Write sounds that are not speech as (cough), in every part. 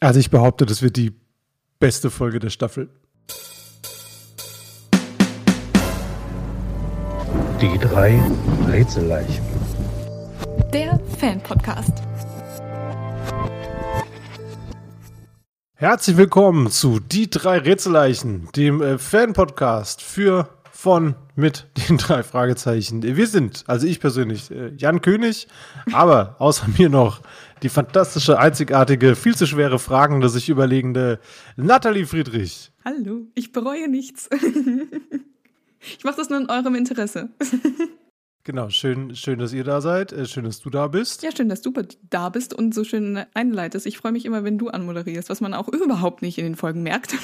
Also ich behaupte, das wird die beste Folge der Staffel. Die drei Rätselleichen. Der Fan-Podcast. Herzlich willkommen zu Die drei Rätselleichen, dem äh, Fan-Podcast für, von, mit (laughs) den drei Fragezeichen. Wir sind, also ich persönlich, äh, Jan König, aber außer (laughs) mir noch die fantastische, einzigartige, viel zu schwere Fragen, sich überlegende Nathalie Friedrich. Hallo, ich bereue nichts. (laughs) ich mache das nur in eurem Interesse. Genau, schön, schön, dass ihr da seid. Äh, schön, dass du da bist. Ja, schön, dass du da bist und so schön einleitest. Ich freue mich immer, wenn du anmoderierst, was man auch überhaupt nicht in den Folgen merkt.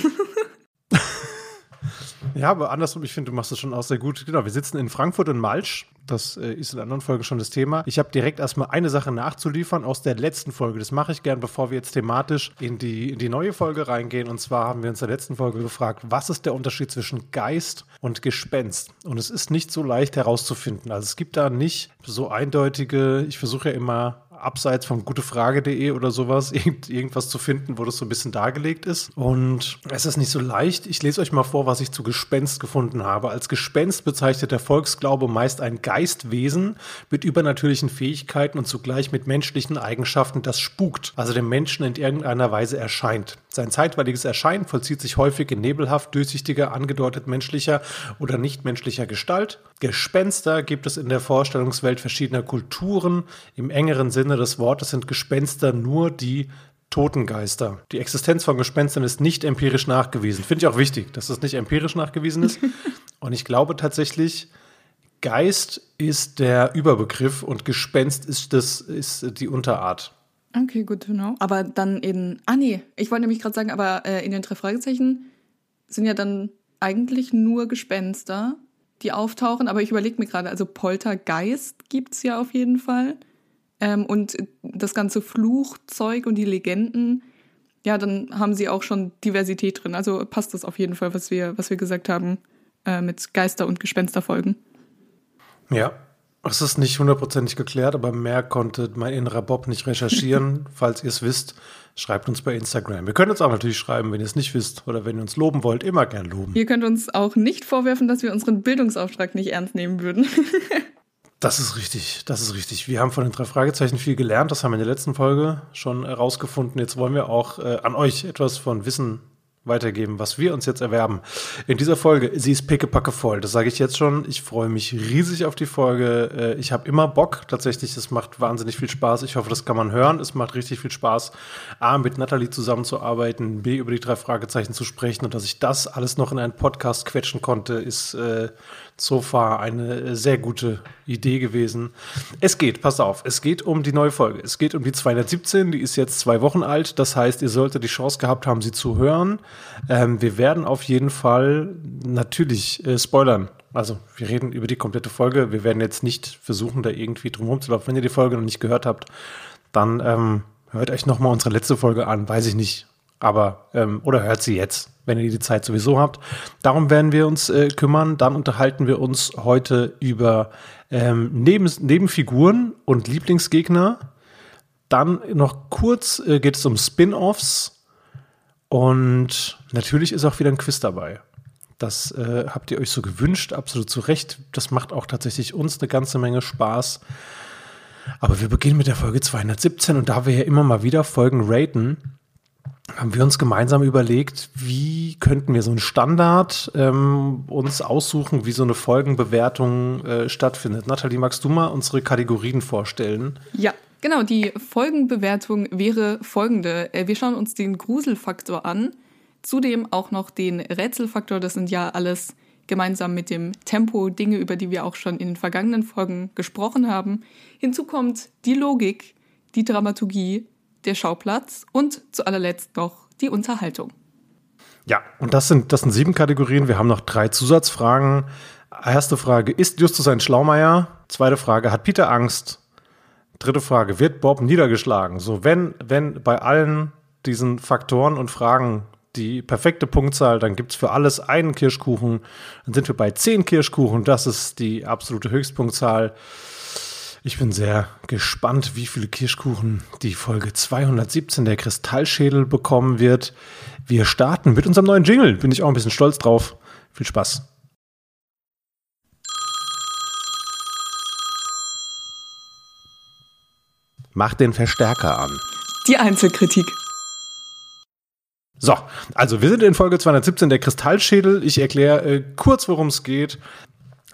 Ja, aber andersrum, ich finde, du machst das schon auch sehr gut. Genau, wir sitzen in Frankfurt und Malsch. Das äh, ist in anderen Folgen schon das Thema. Ich habe direkt erstmal eine Sache nachzuliefern aus der letzten Folge. Das mache ich gern, bevor wir jetzt thematisch in die, in die neue Folge reingehen. Und zwar haben wir uns in der letzten Folge gefragt, was ist der Unterschied zwischen Geist und Gespenst? Und es ist nicht so leicht herauszufinden. Also es gibt da nicht so eindeutige, ich versuche ja immer abseits von gutefrage.de oder sowas (laughs) irgend, irgendwas zu finden, wo das so ein bisschen dargelegt ist. Und es ist nicht so leicht. Ich lese euch mal vor, was ich zu Gespenst gefunden habe. Als Gespenst bezeichnet der Volksglaube meist ein Geistwesen mit übernatürlichen Fähigkeiten und zugleich mit menschlichen Eigenschaften, das spukt, also dem Menschen in irgendeiner Weise erscheint. Sein zeitweiliges Erscheinen vollzieht sich häufig in nebelhaft, durchsichtiger, angedeutet menschlicher oder nichtmenschlicher Gestalt. Gespenster gibt es in der Vorstellungswelt verschiedener Kulturen. Im engeren Sinne des Wortes sind Gespenster nur die Totengeister. Die Existenz von Gespenstern ist nicht empirisch nachgewiesen. Finde ich auch wichtig, dass das nicht empirisch nachgewiesen ist. (laughs) Und ich glaube tatsächlich, Geist ist der Überbegriff und Gespenst ist, das, ist die Unterart. Okay, gut to know. Aber dann in, ah nee, ich wollte nämlich gerade sagen, aber äh, in den drei Fragezeichen sind ja dann eigentlich nur Gespenster, die auftauchen. Aber ich überlege mir gerade, also Poltergeist gibt's ja auf jeden Fall. Ähm, und das ganze Fluchzeug und die Legenden, ja, dann haben sie auch schon Diversität drin. Also passt das auf jeden Fall, was wir, was wir gesagt haben äh, mit Geister- und Gespensterfolgen. Ja, es ist nicht hundertprozentig geklärt, aber mehr konnte mein innerer Bob nicht recherchieren. (laughs) Falls ihr es wisst, schreibt uns bei Instagram. Wir können uns auch natürlich schreiben, wenn ihr es nicht wisst oder wenn ihr uns loben wollt, immer gern loben. Ihr könnt uns auch nicht vorwerfen, dass wir unseren Bildungsauftrag nicht ernst nehmen würden. (laughs) das ist richtig, das ist richtig. Wir haben von den drei Fragezeichen viel gelernt, das haben wir in der letzten Folge schon herausgefunden. Jetzt wollen wir auch äh, an euch etwas von Wissen weitergeben, was wir uns jetzt erwerben. In dieser Folge, sie ist pickepacke voll, das sage ich jetzt schon. Ich freue mich riesig auf die Folge. Äh, ich habe immer Bock, tatsächlich, es macht wahnsinnig viel Spaß. Ich hoffe, das kann man hören. Es macht richtig viel Spaß, A, mit Nathalie zusammenzuarbeiten, B, über die drei Fragezeichen zu sprechen und dass ich das alles noch in einen Podcast quetschen konnte, ist äh, so far eine sehr gute Idee gewesen. Es geht, pass auf, es geht um die neue Folge. Es geht um die 217, die ist jetzt zwei Wochen alt. Das heißt, ihr solltet die Chance gehabt haben, sie zu hören. Ähm, wir werden auf jeden Fall natürlich äh, spoilern. Also, wir reden über die komplette Folge. Wir werden jetzt nicht versuchen, da irgendwie drum rumzulaufen. Wenn ihr die Folge noch nicht gehört habt, dann ähm, hört euch nochmal unsere letzte Folge an. Weiß ich nicht. Aber, ähm, oder hört sie jetzt wenn ihr die Zeit sowieso habt. Darum werden wir uns äh, kümmern. Dann unterhalten wir uns heute über ähm, Neben Nebenfiguren und Lieblingsgegner. Dann noch kurz äh, geht es um Spin-offs. Und natürlich ist auch wieder ein Quiz dabei. Das äh, habt ihr euch so gewünscht, absolut zu Recht. Das macht auch tatsächlich uns eine ganze Menge Spaß. Aber wir beginnen mit der Folge 217 und da wir ja immer mal wieder Folgen raten, haben wir uns gemeinsam überlegt, wie könnten wir so einen Standard ähm, uns aussuchen, wie so eine Folgenbewertung äh, stattfindet. Nathalie, magst du mal unsere Kategorien vorstellen? Ja, genau. Die Folgenbewertung wäre folgende. Äh, wir schauen uns den Gruselfaktor an, zudem auch noch den Rätselfaktor. Das sind ja alles gemeinsam mit dem Tempo Dinge, über die wir auch schon in den vergangenen Folgen gesprochen haben. Hinzu kommt die Logik, die Dramaturgie der Schauplatz und zu allerletzt noch die Unterhaltung. Ja, und das sind, das sind sieben Kategorien. Wir haben noch drei Zusatzfragen. Erste Frage, ist Justus ein Schlaumeier? Zweite Frage, hat Peter Angst? Dritte Frage, wird Bob niedergeschlagen? So, wenn, wenn bei allen diesen Faktoren und Fragen die perfekte Punktzahl, dann gibt es für alles einen Kirschkuchen. Dann sind wir bei zehn Kirschkuchen. Das ist die absolute Höchstpunktzahl. Ich bin sehr gespannt, wie viele Kirschkuchen die Folge 217 der Kristallschädel bekommen wird. Wir starten mit unserem neuen Jingle. Bin ich auch ein bisschen stolz drauf. Viel Spaß. Mach den Verstärker an. Die Einzelkritik. So, also wir sind in Folge 217 der Kristallschädel. Ich erkläre äh, kurz, worum es geht.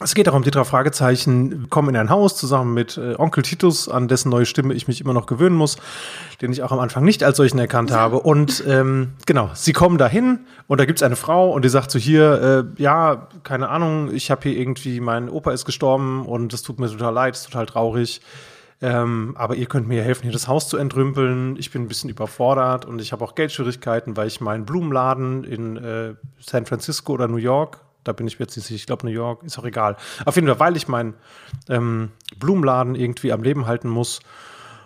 Es geht darum, die drei Fragezeichen kommen in ein Haus zusammen mit äh, Onkel Titus, an dessen neue Stimme ich mich immer noch gewöhnen muss, den ich auch am Anfang nicht als solchen erkannt habe. Und ähm, genau, sie kommen dahin und da gibt's eine Frau und die sagt so hier, äh, ja, keine Ahnung, ich habe hier irgendwie, mein Opa ist gestorben und es tut mir total leid, es ist total traurig. Ähm, aber ihr könnt mir helfen, hier das Haus zu entrümpeln. Ich bin ein bisschen überfordert und ich habe auch Geldschwierigkeiten, weil ich meinen Blumenladen in äh, San Francisco oder New York da bin ich jetzt nicht sicher, ich glaube New York, ist auch egal. Auf jeden Fall, weil ich meinen ähm, Blumenladen irgendwie am Leben halten muss.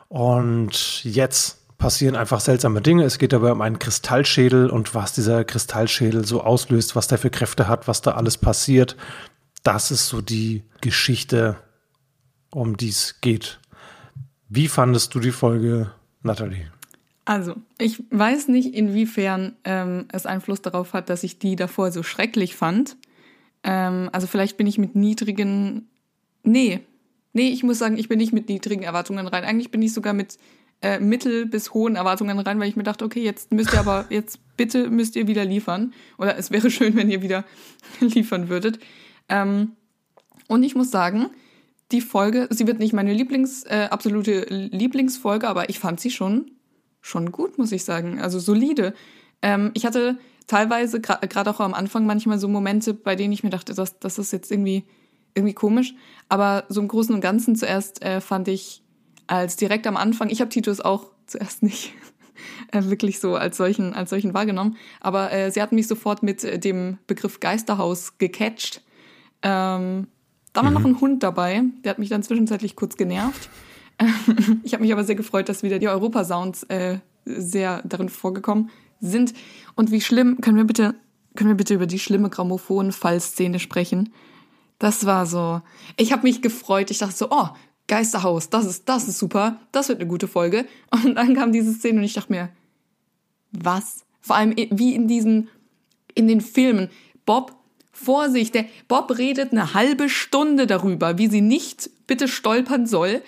Und jetzt passieren einfach seltsame Dinge. Es geht dabei um einen Kristallschädel und was dieser Kristallschädel so auslöst, was der für Kräfte hat, was da alles passiert. Das ist so die Geschichte, um die es geht. Wie fandest du die Folge, Nathalie? Also, ich weiß nicht, inwiefern ähm, es Einfluss darauf hat, dass ich die davor so schrecklich fand. Ähm, also vielleicht bin ich mit niedrigen. Nee. Nee, ich muss sagen, ich bin nicht mit niedrigen Erwartungen rein. Eigentlich bin ich sogar mit äh, mittel bis hohen Erwartungen rein, weil ich mir dachte, okay, jetzt müsst ihr aber, jetzt bitte müsst ihr wieder liefern. Oder es wäre schön, wenn ihr wieder (laughs) liefern würdet. Ähm, und ich muss sagen, die Folge, sie wird nicht meine Lieblings, äh, absolute Lieblingsfolge, aber ich fand sie schon, schon gut, muss ich sagen. Also solide. Ähm, ich hatte teilweise, gerade auch am Anfang, manchmal so Momente, bei denen ich mir dachte, das, das ist jetzt irgendwie, irgendwie komisch. Aber so im Großen und Ganzen zuerst äh, fand ich als direkt am Anfang, ich habe Titus auch zuerst (laughs) nicht äh, wirklich so als solchen, als solchen wahrgenommen, aber äh, sie hat mich sofort mit äh, dem Begriff Geisterhaus gecatcht. Ähm, da war mhm. noch ein Hund dabei, der hat mich dann zwischenzeitlich kurz genervt. (laughs) ich habe mich aber sehr gefreut, dass wieder die Europa-Sounds äh, sehr darin vorgekommen sind. Und wie schlimm, können wir bitte, können wir bitte über die schlimme Grammophon-Fallszene sprechen? Das war so. Ich habe mich gefreut. Ich dachte so, oh, Geisterhaus, das ist, das ist super, das wird eine gute Folge. Und dann kam diese Szene und ich dachte mir, was? Vor allem wie in diesen, in den Filmen. Bob, Vorsicht, der Bob redet eine halbe Stunde darüber, wie sie nicht bitte stolpern soll.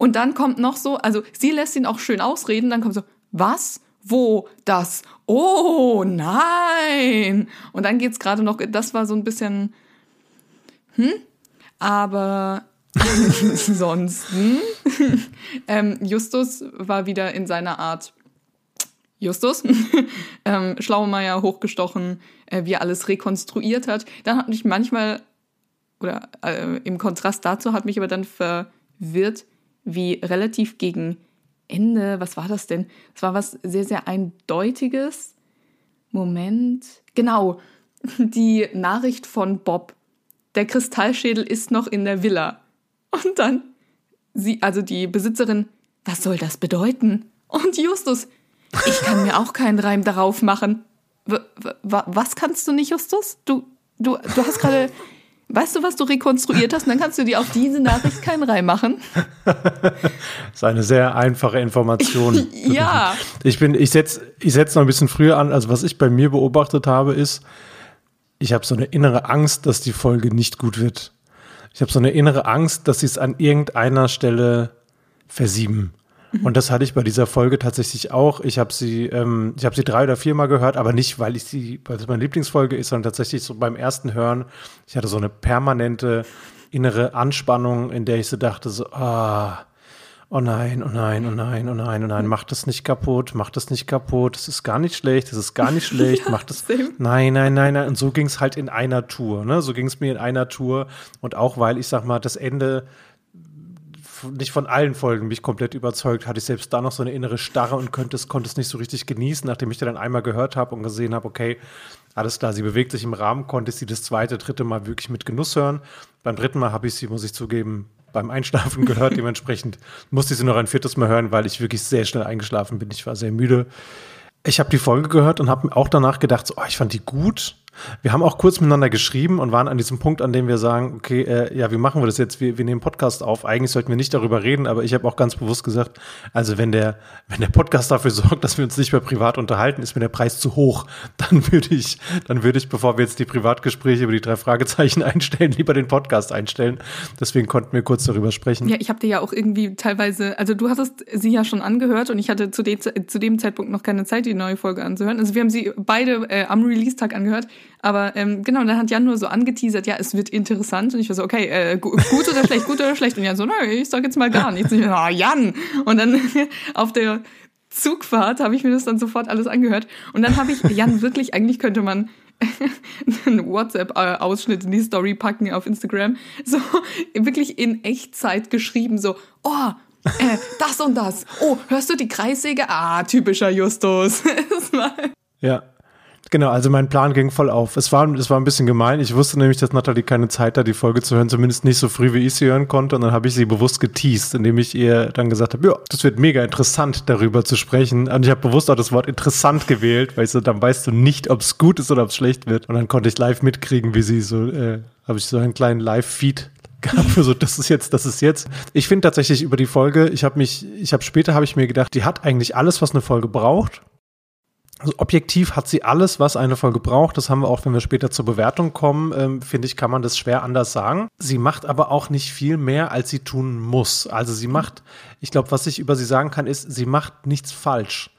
Und dann kommt noch so, also sie lässt ihn auch schön ausreden, dann kommt so, was? wo das, oh nein. Und dann geht's gerade noch, das war so ein bisschen, hm, aber (laughs) ansonsten, (laughs) ähm, Justus war wieder in seiner Art Justus, (laughs) ähm, Schlaumeier hochgestochen, äh, wie er alles rekonstruiert hat. Dann hat mich manchmal, oder äh, im Kontrast dazu hat mich aber dann verwirrt, wie relativ gegen Ende, was war das denn? Es war was sehr, sehr Eindeutiges. Moment. Genau, (laughs) die Nachricht von Bob. Der Kristallschädel ist noch in der Villa. Und dann sie, also die Besitzerin, was soll das bedeuten? Und Justus, ich kann mir auch keinen Reim darauf machen. W was kannst du nicht, Justus? Du, du, du hast gerade Weißt du, was du rekonstruiert hast? Und dann kannst du dir auf diese Nachricht keinen Reim machen. (laughs) das ist eine sehr einfache Information. (laughs) ja. Ich bin, ich setze ich setz noch ein bisschen früher an. Also was ich bei mir beobachtet habe, ist, ich habe so eine innere Angst, dass die Folge nicht gut wird. Ich habe so eine innere Angst, dass sie es an irgendeiner Stelle versieben. Mhm. Und das hatte ich bei dieser Folge tatsächlich auch. Ich habe sie, ähm, ich habe sie drei oder viermal gehört, aber nicht, weil ich sie, weil das meine Lieblingsfolge ist, sondern tatsächlich so beim ersten Hören. Ich hatte so eine permanente innere Anspannung, in der ich so dachte, so, ah, oh nein, oh nein, oh nein, oh nein, oh nein, mach das nicht kaputt, mach das nicht kaputt, das ist gar nicht schlecht, das ist gar nicht (laughs) schlecht, ja, mach das. Same. Nein, nein, nein, nein. Und so ging es halt in einer Tour, ne? So ging es mir in einer Tour. Und auch weil ich sag mal, das Ende nicht von allen Folgen mich komplett überzeugt, hatte ich selbst da noch so eine innere Starre und konnte es, konnte es nicht so richtig genießen, nachdem ich dann einmal gehört habe und gesehen habe, okay, alles klar, sie bewegt sich im Rahmen, konnte ich sie das zweite, dritte Mal wirklich mit Genuss hören. Beim dritten Mal habe ich sie, muss ich zugeben, beim Einschlafen (laughs) gehört. Dementsprechend musste ich sie noch ein viertes Mal hören, weil ich wirklich sehr schnell eingeschlafen bin. Ich war sehr müde. Ich habe die Folge gehört und habe auch danach gedacht, so, oh, ich fand die gut, Wir haben auch kurz miteinander geschrieben und waren an diesem Punkt, an dem wir sagen, okay, äh, ja, wie machen wir das jetzt? Wir, wir nehmen Podcast auf. Eigentlich sollten wir nicht darüber reden, aber ich habe auch ganz bewusst gesagt, also wenn der, wenn der Podcast dafür sorgt, dass wir uns nicht mehr privat unterhalten, ist mir der Preis zu hoch. (laughs) Dann würde ich, dann würde ich, bevor wir jetzt die Privatgespräche über die drei Fragezeichen (laughs) einstellen, lieber den Podcast einstellen. Deswegen konnten wir kurz darüber sprechen. Ja, ich habe dir ja auch irgendwie teilweise, also du hattest sie ja schon angehört und ich hatte zu dem, zu dem Zeitpunkt noch keine Zeit, die neue Folge anzuhören. Also wir haben sie beide äh, am Release-Tag angehört. Aber ähm, genau, dann hat Jan nur so angeteasert, ja, es wird interessant. Und ich war so, okay, äh, gut oder schlecht, gut oder schlecht. Und Jan so, nein, ich sag jetzt mal gar nichts. Und ich so, ah, Jan! Und dann (laughs) auf der Zugfahrt habe ich mir das dann sofort alles angehört. Und dann habe ich, Jan, wirklich, eigentlich könnte man (laughs) einen WhatsApp-Ausschnitt in die Story packen auf Instagram. So wirklich in Echtzeit geschrieben, so, oh, äh, das und das. Oh, hörst du die Kreissäge? Ah, typischer Justus. (laughs) ja, Genau, also mein Plan ging voll auf. Es war, es war ein bisschen gemein. Ich wusste nämlich, dass Natalie keine Zeit hat, die Folge zu hören, zumindest nicht so früh, wie ich sie hören konnte. Und dann habe ich sie bewusst geteased, indem ich ihr dann gesagt habe, ja, das wird mega interessant, darüber zu sprechen. Und ich habe bewusst auch das Wort interessant gewählt, weil ich so, dann weißt du nicht, ob es gut ist oder ob es schlecht wird. Und dann konnte ich live mitkriegen, wie sie so, äh, habe ich so einen kleinen Live-Feed (laughs) gab für so das ist jetzt das ist jetzt ich finde tatsächlich über die Folge ich habe mich ich habe später habe ich mir gedacht die hat eigentlich alles was eine Folge braucht also objektiv hat sie alles, was eine Folge braucht. Das haben wir auch, wenn wir später zur Bewertung kommen, ähm, finde ich, kann man das schwer anders sagen. Sie macht aber auch nicht viel mehr, als sie tun muss. Also sie macht, ich glaube, was ich über sie sagen kann, ist, sie macht nichts falsch.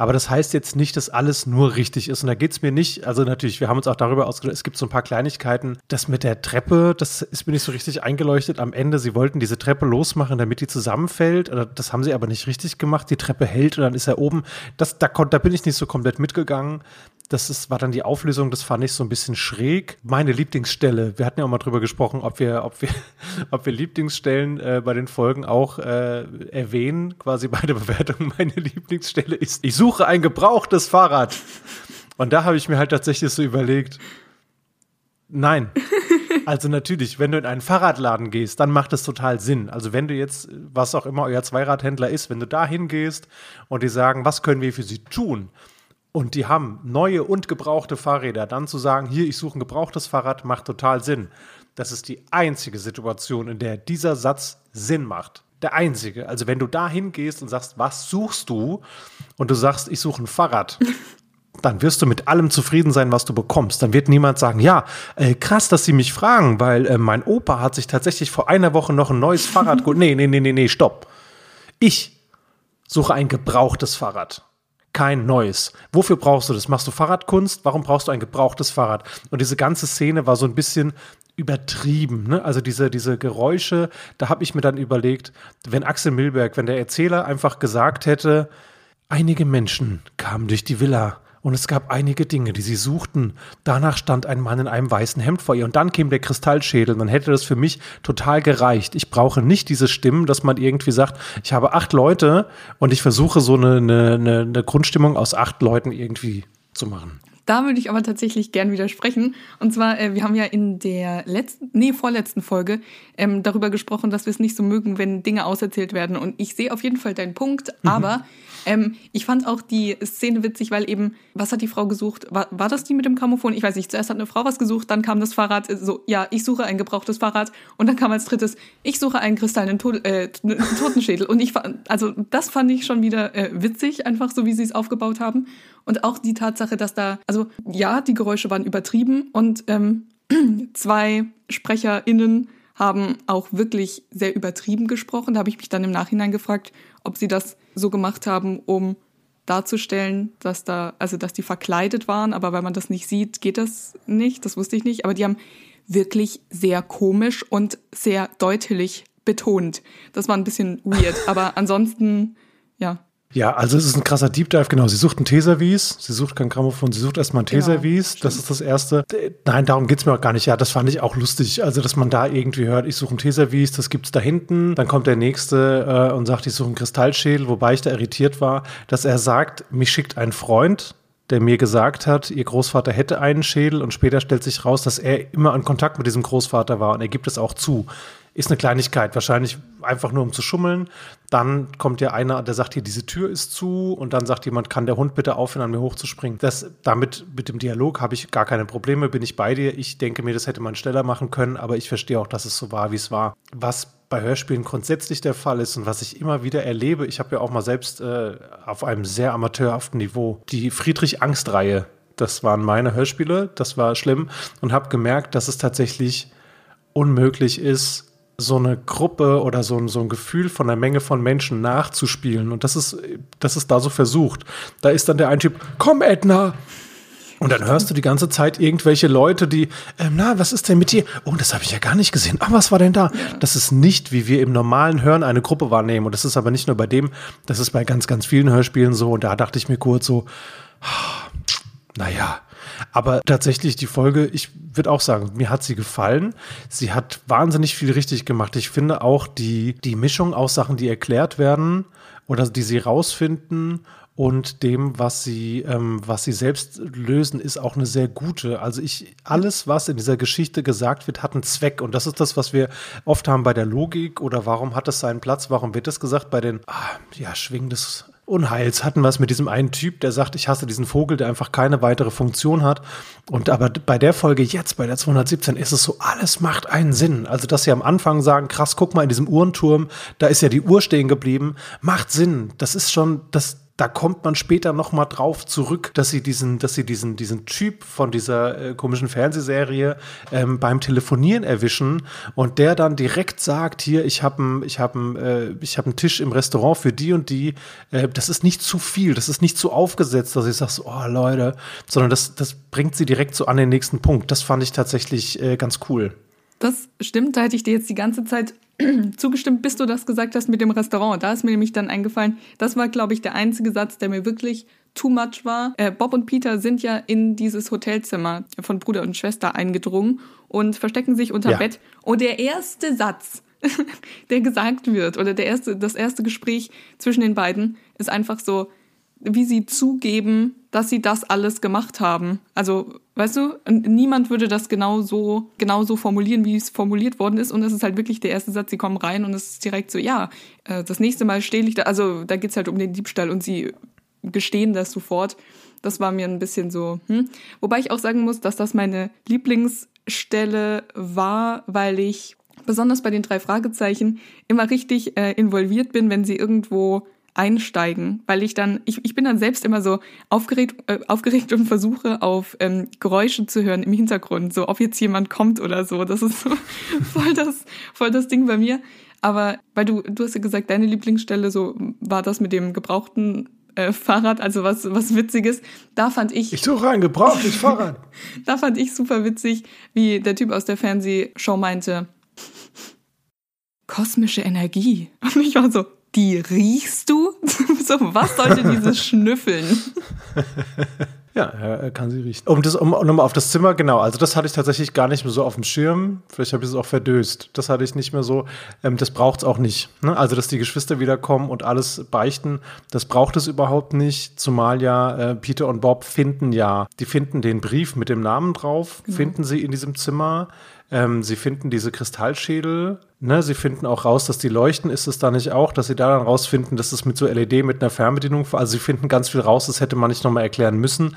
Aber das heißt jetzt nicht, dass alles nur richtig ist. Und da geht es mir nicht, also natürlich, wir haben uns auch darüber ausgedacht, es gibt so ein paar Kleinigkeiten. Das mit der Treppe, das ist mir nicht so richtig eingeleuchtet. Am Ende, sie wollten diese Treppe losmachen, damit die zusammenfällt. Das haben sie aber nicht richtig gemacht. Die Treppe hält und dann ist er oben. Das, da, da bin ich nicht so komplett mitgegangen. Das ist, war dann die Auflösung, das fand ich so ein bisschen schräg. Meine Lieblingsstelle, wir hatten ja auch mal drüber gesprochen, ob wir, ob wir, (laughs) ob wir Lieblingsstellen äh, bei den Folgen auch äh, erwähnen, quasi bei der Bewertung. (laughs) Meine Lieblingsstelle ist, ich suche ein gebrauchtes Fahrrad. Und da habe ich mir halt tatsächlich so überlegt, nein. Also natürlich, wenn du in einen Fahrradladen gehst, dann macht es total Sinn. Also wenn du jetzt, was auch immer euer Zweiradhändler ist, wenn du da hingehst und die sagen, was können wir für sie tun? Und die haben neue und gebrauchte Fahrräder, dann zu sagen, hier, ich suche ein gebrauchtes Fahrrad, macht total Sinn. Das ist die einzige Situation, in der dieser Satz Sinn macht. Der einzige. Also wenn du da hingehst und sagst, was suchst du? Und du sagst, ich suche ein Fahrrad. (laughs) dann wirst du mit allem zufrieden sein, was du bekommst. Dann wird niemand sagen, ja, äh, krass, dass sie mich fragen, weil äh, mein Opa hat sich tatsächlich vor einer Woche noch ein neues Fahrrad geholt. (laughs) Nee, nee, nee, nee, nee, stopp. Ich suche ein gebrauchtes Fahrrad kein neues. Wofür brauchst du das? Machst du Fahrradkunst? Warum brauchst du ein gebrauchtes Fahrrad? Und diese ganze Szene war so ein bisschen übertrieben. Ne? Also diese, diese Geräusche, da habe ich mir dann überlegt, wenn Axel Milberg, wenn der Erzähler einfach gesagt hätte, einige Menschen kamen durch die Villa und es gab einige Dinge, die sie suchten. Danach stand ein Mann in einem weißen Hemd vor ihr und dann käme der Kristallschädel. Dann hätte das für mich total gereicht. Ich brauche nicht diese Stimmen, dass man irgendwie sagt, ich habe acht Leute und ich versuche so eine, eine, eine Grundstimmung aus acht Leuten irgendwie zu machen. Da würde ich aber tatsächlich gern widersprechen. Und zwar, äh, wir haben ja in der letzten, nee, vorletzten Folge ähm, darüber gesprochen, dass wir es nicht so mögen, wenn Dinge auserzählt werden. Und ich sehe auf jeden Fall deinen Punkt, mhm. aber ähm, ich fand auch die Szene witzig, weil eben, was hat die Frau gesucht? War, war das die mit dem Grammophon? Ich weiß nicht. Zuerst hat eine Frau was gesucht, dann kam das Fahrrad, äh, so, ja, ich suche ein gebrauchtes Fahrrad. Und dann kam als drittes, ich suche einen kristallenen Tod, äh, Totenschädel. Und ich also das fand ich schon wieder äh, witzig, einfach so, wie sie es aufgebaut haben. Und auch die Tatsache, dass da, also ja, die Geräusche waren übertrieben und ähm, (clears throat) zwei SprecherInnen haben auch wirklich sehr übertrieben gesprochen. Da habe ich mich dann im Nachhinein gefragt, ob sie das so gemacht haben, um darzustellen, dass da, also dass die verkleidet waren, aber wenn man das nicht sieht, geht das nicht. Das wusste ich nicht. Aber die haben wirklich sehr komisch und sehr deutlich betont. Das war ein bisschen weird. Aber (laughs) ansonsten, ja, ja, also es ist ein krasser Deep Dive, genau. Sie sucht ein Teservice, sie sucht kein Grammophon, sie sucht erstmal ein genau, Teservice, das ist das Erste. Nein, darum geht's mir auch gar nicht. Ja, das fand ich auch lustig. Also, dass man da irgendwie hört, ich suche ein Teservice, das gibt's da hinten. Dann kommt der Nächste äh, und sagt, ich suche einen Kristallschädel, wobei ich da irritiert war, dass er sagt, mich schickt ein Freund, der mir gesagt hat, ihr Großvater hätte einen Schädel und später stellt sich raus, dass er immer in Kontakt mit diesem Großvater war und er gibt es auch zu. ist eine Kleinigkeit, wahrscheinlich einfach nur um zu schummeln. Dann kommt ja einer, der sagt hier, diese Tür ist zu und dann sagt jemand, kann der Hund bitte aufhören, an mir hochzuspringen. Das, damit, mit dem Dialog habe ich gar keine Probleme, bin ich bei dir. Ich denke mir, das hätte man schneller machen können, aber ich verstehe auch, dass es so war, wie es war. Was bei Hörspielen grundsätzlich der Fall ist und was ich immer wieder erlebe, ich habe ja auch mal selbst äh, auf einem sehr amateurhaften Niveau die Friedrich-Angst-Reihe das waren meine Hörspiele, das war schlimm und habe gemerkt, dass es tatsächlich unmöglich ist, so eine Gruppe oder so ein, so ein Gefühl von einer Menge von Menschen nachzuspielen. Und das ist, das ist da so versucht. Da ist dann der ein Typ, komm Edna! Und dann hörst du die ganze Zeit irgendwelche Leute, die, ähm, na, was ist denn mit dir? Oh, das habe ich ja gar nicht gesehen. Ah, was war denn da? Das ist nicht, wie wir im normalen Hören eine Gruppe wahrnehmen. Und das ist aber nicht nur bei dem, das ist bei ganz, ganz vielen Hörspielen so. Und da dachte ich mir kurz so, naja, aber tatsächlich die Folge, ich würde auch sagen, mir hat sie gefallen. Sie hat wahnsinnig viel richtig gemacht. Ich finde auch die, die Mischung aus Sachen, die erklärt werden oder die sie rausfinden und dem, was sie, ähm, was sie selbst lösen, ist auch eine sehr gute. Also ich, alles, was in dieser Geschichte gesagt wird, hat einen Zweck. Und das ist das, was wir oft haben bei der Logik oder warum hat es seinen Platz, warum wird es gesagt bei den, ah, ja, schwingendes Unheils hatten wir es mit diesem einen Typ, der sagt, ich hasse diesen Vogel, der einfach keine weitere Funktion hat. Und aber bei der Folge jetzt, bei der 217, ist es so, alles macht einen Sinn. Also, dass sie am Anfang sagen, krass, guck mal in diesem Uhrenturm, da ist ja die Uhr stehen geblieben, macht Sinn. Das ist schon, das, da kommt man später noch mal drauf zurück, dass sie diesen, dass sie diesen, diesen Typ von dieser äh, komischen Fernsehserie ähm, beim Telefonieren erwischen und der dann direkt sagt, hier, ich habe ich hab äh, ich hab einen Tisch im Restaurant für die und die. Äh, das ist nicht zu viel, das ist nicht zu aufgesetzt, dass ich sage, so, oh Leute, sondern das, das bringt sie direkt so an den nächsten Punkt. Das fand ich tatsächlich äh, ganz cool. Das stimmt, da hätte ich dir jetzt die ganze Zeit (clears throat) zugestimmt, bis du das gesagt hast mit dem Restaurant. Da ist mir nämlich dann eingefallen, das war, glaube ich, der einzige Satz, der mir wirklich too much war. Äh, Bob und Peter sind ja in dieses Hotelzimmer von Bruder und Schwester eingedrungen und verstecken sich unter ja. Bett. Und der erste Satz, (laughs) der gesagt wird, oder der erste, das erste Gespräch zwischen den beiden, ist einfach so, wie sie zugeben, dass sie das alles gemacht haben. Also, weißt du, niemand würde das genau so, genau so formulieren, wie es formuliert worden ist. Und es ist halt wirklich der erste Satz, sie kommen rein und es ist direkt so, ja, äh, das nächste Mal stehle ich da, also da geht's halt um den Diebstahl und sie gestehen das sofort. Das war mir ein bisschen so, hm. Wobei ich auch sagen muss, dass das meine Lieblingsstelle war, weil ich besonders bei den drei Fragezeichen immer richtig äh, involviert bin, wenn sie irgendwo einsteigen, weil ich dann, ich, ich bin dann selbst immer so aufgeregt, äh, aufgeregt und versuche auf ähm, Geräusche zu hören im Hintergrund, so ob jetzt jemand kommt oder so. Das ist so (laughs) voll das, voll das Ding bei mir. Aber weil du, du hast ja gesagt, deine Lieblingsstelle so war das mit dem gebrauchten äh, Fahrrad, also was, was Witziges. Da fand ich. Ich suche ein gebrauchtes Fahrrad. (laughs) da fand ich super witzig, wie der Typ aus der Fernsehshow meinte, kosmische Energie. Und ich war so, die riechst du? (laughs) so, was sollte dieses (laughs) Schnüffeln? Ja, er kann sie riechen. Um das, um nochmal auf das Zimmer, genau, also das hatte ich tatsächlich gar nicht mehr so auf dem Schirm. Vielleicht habe ich es auch verdöst. Das hatte ich nicht mehr so. Ähm, das braucht es auch nicht. Ne? Also, dass die Geschwister wiederkommen und alles beichten, das braucht es überhaupt nicht. Zumal ja äh, Peter und Bob finden ja, die finden den Brief mit dem Namen drauf, genau. finden sie in diesem Zimmer. Ähm, sie finden diese Kristallschädel. Ne? Sie finden auch raus, dass die leuchten. Ist es da nicht auch, dass sie da dann rausfinden, dass es mit so LED mit einer Fernbedienung, also sie finden ganz viel raus, das hätte man nicht nochmal erklären müssen.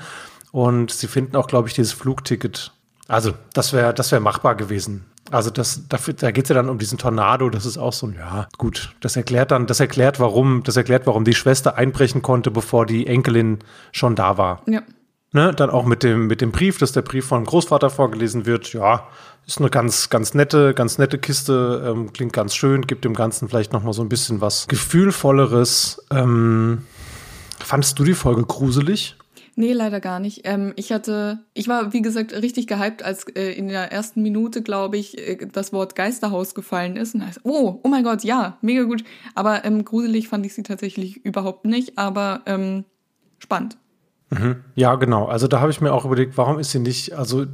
Und sie finden auch, glaube ich, dieses Flugticket. Also, das wäre das wär machbar gewesen. Also das, dafür, da geht es ja dann um diesen Tornado, das ist auch so ein, ja, gut, das erklärt dann, das erklärt, warum, das erklärt, warum die Schwester einbrechen konnte, bevor die Enkelin schon da war. Ja. Ne, dann auch mit dem, mit dem Brief, dass der Brief von Großvater vorgelesen wird, ja, ist eine ganz, ganz nette, ganz nette Kiste, ähm, klingt ganz schön, gibt dem Ganzen vielleicht noch mal so ein bisschen was Gefühlvolleres. Ähm, fandest du die Folge gruselig? Nee, leider gar nicht. Ähm, ich hatte, ich war, wie gesagt, richtig gehypt, als äh, in der ersten Minute, glaube ich, äh, das Wort Geisterhaus gefallen ist. Und heißt, oh, oh mein Gott, ja, mega gut. Aber ähm, gruselig fand ich sie tatsächlich überhaupt nicht, aber ähm, spannend. Mhm. Ja, genau. Also da habe ich mir auch überlegt, warum ist sie nicht, also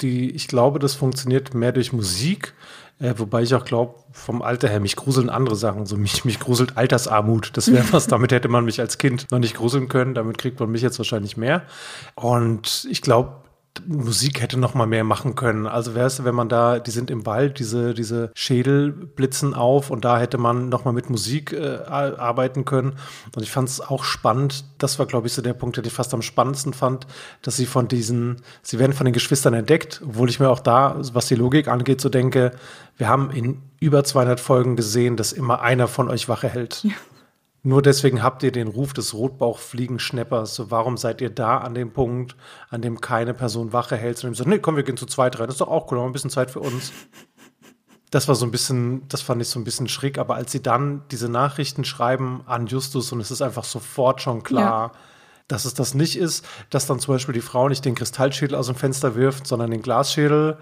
die, ich glaube, das funktioniert mehr durch Musik, äh, wobei ich auch glaube, vom Alter her, mich gruseln andere Sachen. So mich, mich gruselt Altersarmut. Das wäre (laughs) was, damit hätte man mich als Kind noch nicht gruseln können. Damit kriegt man mich jetzt wahrscheinlich mehr. Und ich glaube, Musik hätte noch mal mehr machen können. Also wäre es, wenn man da, die sind im Wald, diese, diese Schädel blitzen auf und da hätte man noch mal mit Musik äh, arbeiten können. Und ich fand es auch spannend. Das war, glaube ich, so der Punkt, den ich fast am spannendsten fand, dass sie von diesen, sie werden von den Geschwistern entdeckt, obwohl ich mir auch da, was die Logik angeht, so denke, wir haben in über 200 Folgen gesehen, dass immer einer von euch Wache hält. Ja. Nur deswegen habt ihr den Ruf des Rotbauchfliegenschneppers. So, warum seid ihr da an dem Punkt, an dem keine Person Wache hält, sondern sagt, nee, komm, wir gehen zu zweit rein. Das ist doch auch cool, haben ein bisschen Zeit für uns. Das war so ein bisschen, das fand ich so ein bisschen schräg, aber als sie dann diese Nachrichten schreiben an Justus und es ist einfach sofort schon klar, ja. dass es das nicht ist, dass dann zum Beispiel die Frau nicht den Kristallschädel aus dem Fenster wirft, sondern den Glasschädel,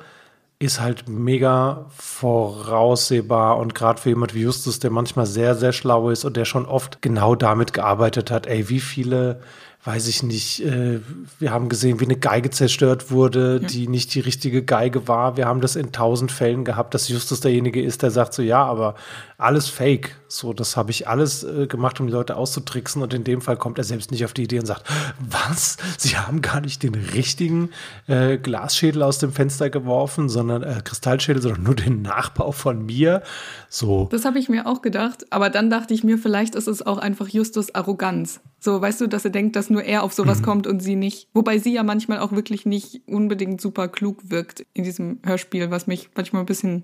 ist halt mega voraussehbar und gerade für jemand wie Justus, der manchmal sehr, sehr schlau ist und der schon oft genau damit gearbeitet hat, ey, wie viele weiß ich nicht, äh, wir haben gesehen, wie eine Geige zerstört wurde, ja. die nicht die richtige Geige war. Wir haben das in tausend Fällen gehabt, dass Justus derjenige ist, der sagt so, ja, aber alles fake. So, das habe ich alles äh, gemacht, um die Leute auszutricksen. Und in dem Fall kommt er selbst nicht auf die Idee und sagt, was? Sie haben gar nicht den richtigen äh, Glasschädel aus dem Fenster geworfen, sondern äh, Kristallschädel, sondern nur den Nachbau von mir. So. Das habe ich mir auch gedacht. Aber dann dachte ich mir, vielleicht ist es auch einfach Justus Arroganz. So, weißt du, dass er denkt, dass nur er auf sowas mhm. kommt und sie nicht. Wobei sie ja manchmal auch wirklich nicht unbedingt super klug wirkt in diesem Hörspiel, was mich manchmal ein bisschen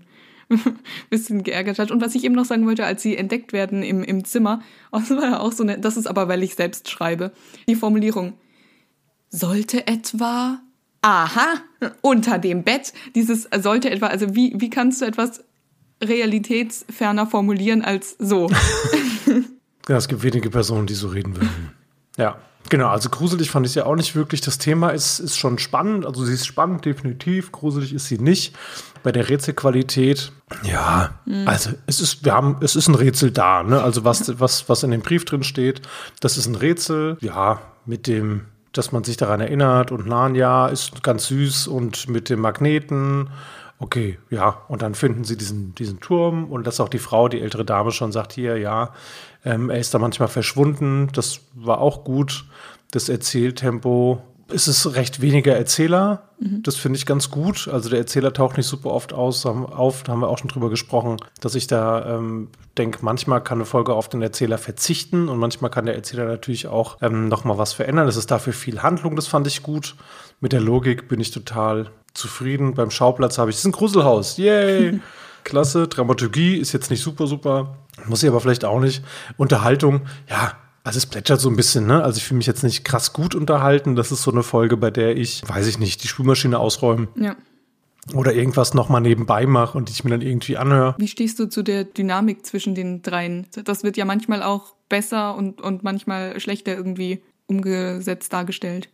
(laughs) bisschen geärgert hat. Und was ich eben noch sagen wollte, als sie entdeckt werden im, im Zimmer, (laughs) das war ja auch so eine, das ist aber, weil ich selbst schreibe, die Formulierung, sollte etwa, aha, unter dem Bett, dieses sollte etwa, also wie, wie kannst du etwas realitätsferner formulieren als so? (laughs) ja, es gibt wenige Personen, die so reden würden. (laughs) Ja. Genau, also gruselig fand ich ja auch nicht wirklich. Das Thema ist, ist schon spannend. Also sie ist spannend, definitiv. Gruselig ist sie nicht. Bei der Rätselqualität, ja, mhm. also es ist, wir haben, es ist ein Rätsel da, ne? Also was, was, was in dem Brief drin steht, das ist ein Rätsel, ja, mit dem, dass man sich daran erinnert und Narnia ist ganz süß und mit dem Magneten. Okay, ja, und dann finden sie diesen, diesen Turm und dass auch die Frau, die ältere Dame schon sagt, hier, ja, ähm, er ist da manchmal verschwunden. Das war auch gut. Das Erzähltempo. Es ist recht weniger Erzähler. Mhm. Das finde ich ganz gut. Also der Erzähler taucht nicht super oft aus, auf. Da haben wir auch schon drüber gesprochen, dass ich da ähm, denke, manchmal kann eine Folge auf den Erzähler verzichten und manchmal kann der Erzähler natürlich auch ähm, noch mal was verändern. Es ist dafür viel Handlung. Das fand ich gut. Mit der Logik bin ich total zufrieden. Beim Schauplatz habe ich, es ist ein Gruselhaus. Yay! (laughs) Klasse. Dramaturgie ist jetzt nicht super, super. Muss ich aber vielleicht auch nicht. Unterhaltung, ja, also es plätschert so ein bisschen, ne? Also ich fühle mich jetzt nicht krass gut unterhalten. Das ist so eine Folge, bei der ich, weiß ich nicht, die Spülmaschine ausräumen. Ja. Oder irgendwas nochmal nebenbei mache und ich mir dann irgendwie anhöre. Wie stehst du zu der Dynamik zwischen den dreien? Das wird ja manchmal auch besser und, und manchmal schlechter irgendwie umgesetzt dargestellt.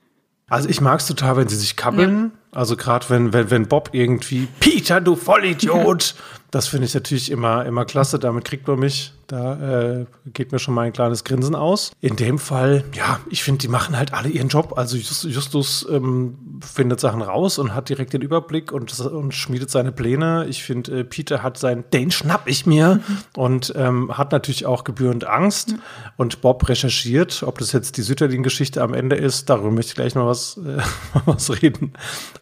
Also ich mag es total, wenn sie sich kabbeln. Ja. Also gerade wenn, wenn, wenn Bob irgendwie, Peter, du Vollidiot, (laughs) das finde ich natürlich immer, immer klasse. Damit kriegt man mich. Da äh, geht mir schon mal ein kleines Grinsen aus. In dem Fall, ja, ich finde, die machen halt alle ihren Job. Also Justus, Justus ähm, findet Sachen raus und hat direkt den Überblick und, und schmiedet seine Pläne. Ich finde, äh, Peter hat sein, den schnapp ich mir mhm. (laughs) und ähm, hat natürlich auch gebührend Angst. Mhm. Und Bob recherchiert, ob das jetzt die Sütterlin-Geschichte am Ende ist. Darüber möchte ich gleich noch was, äh, (laughs) was reden.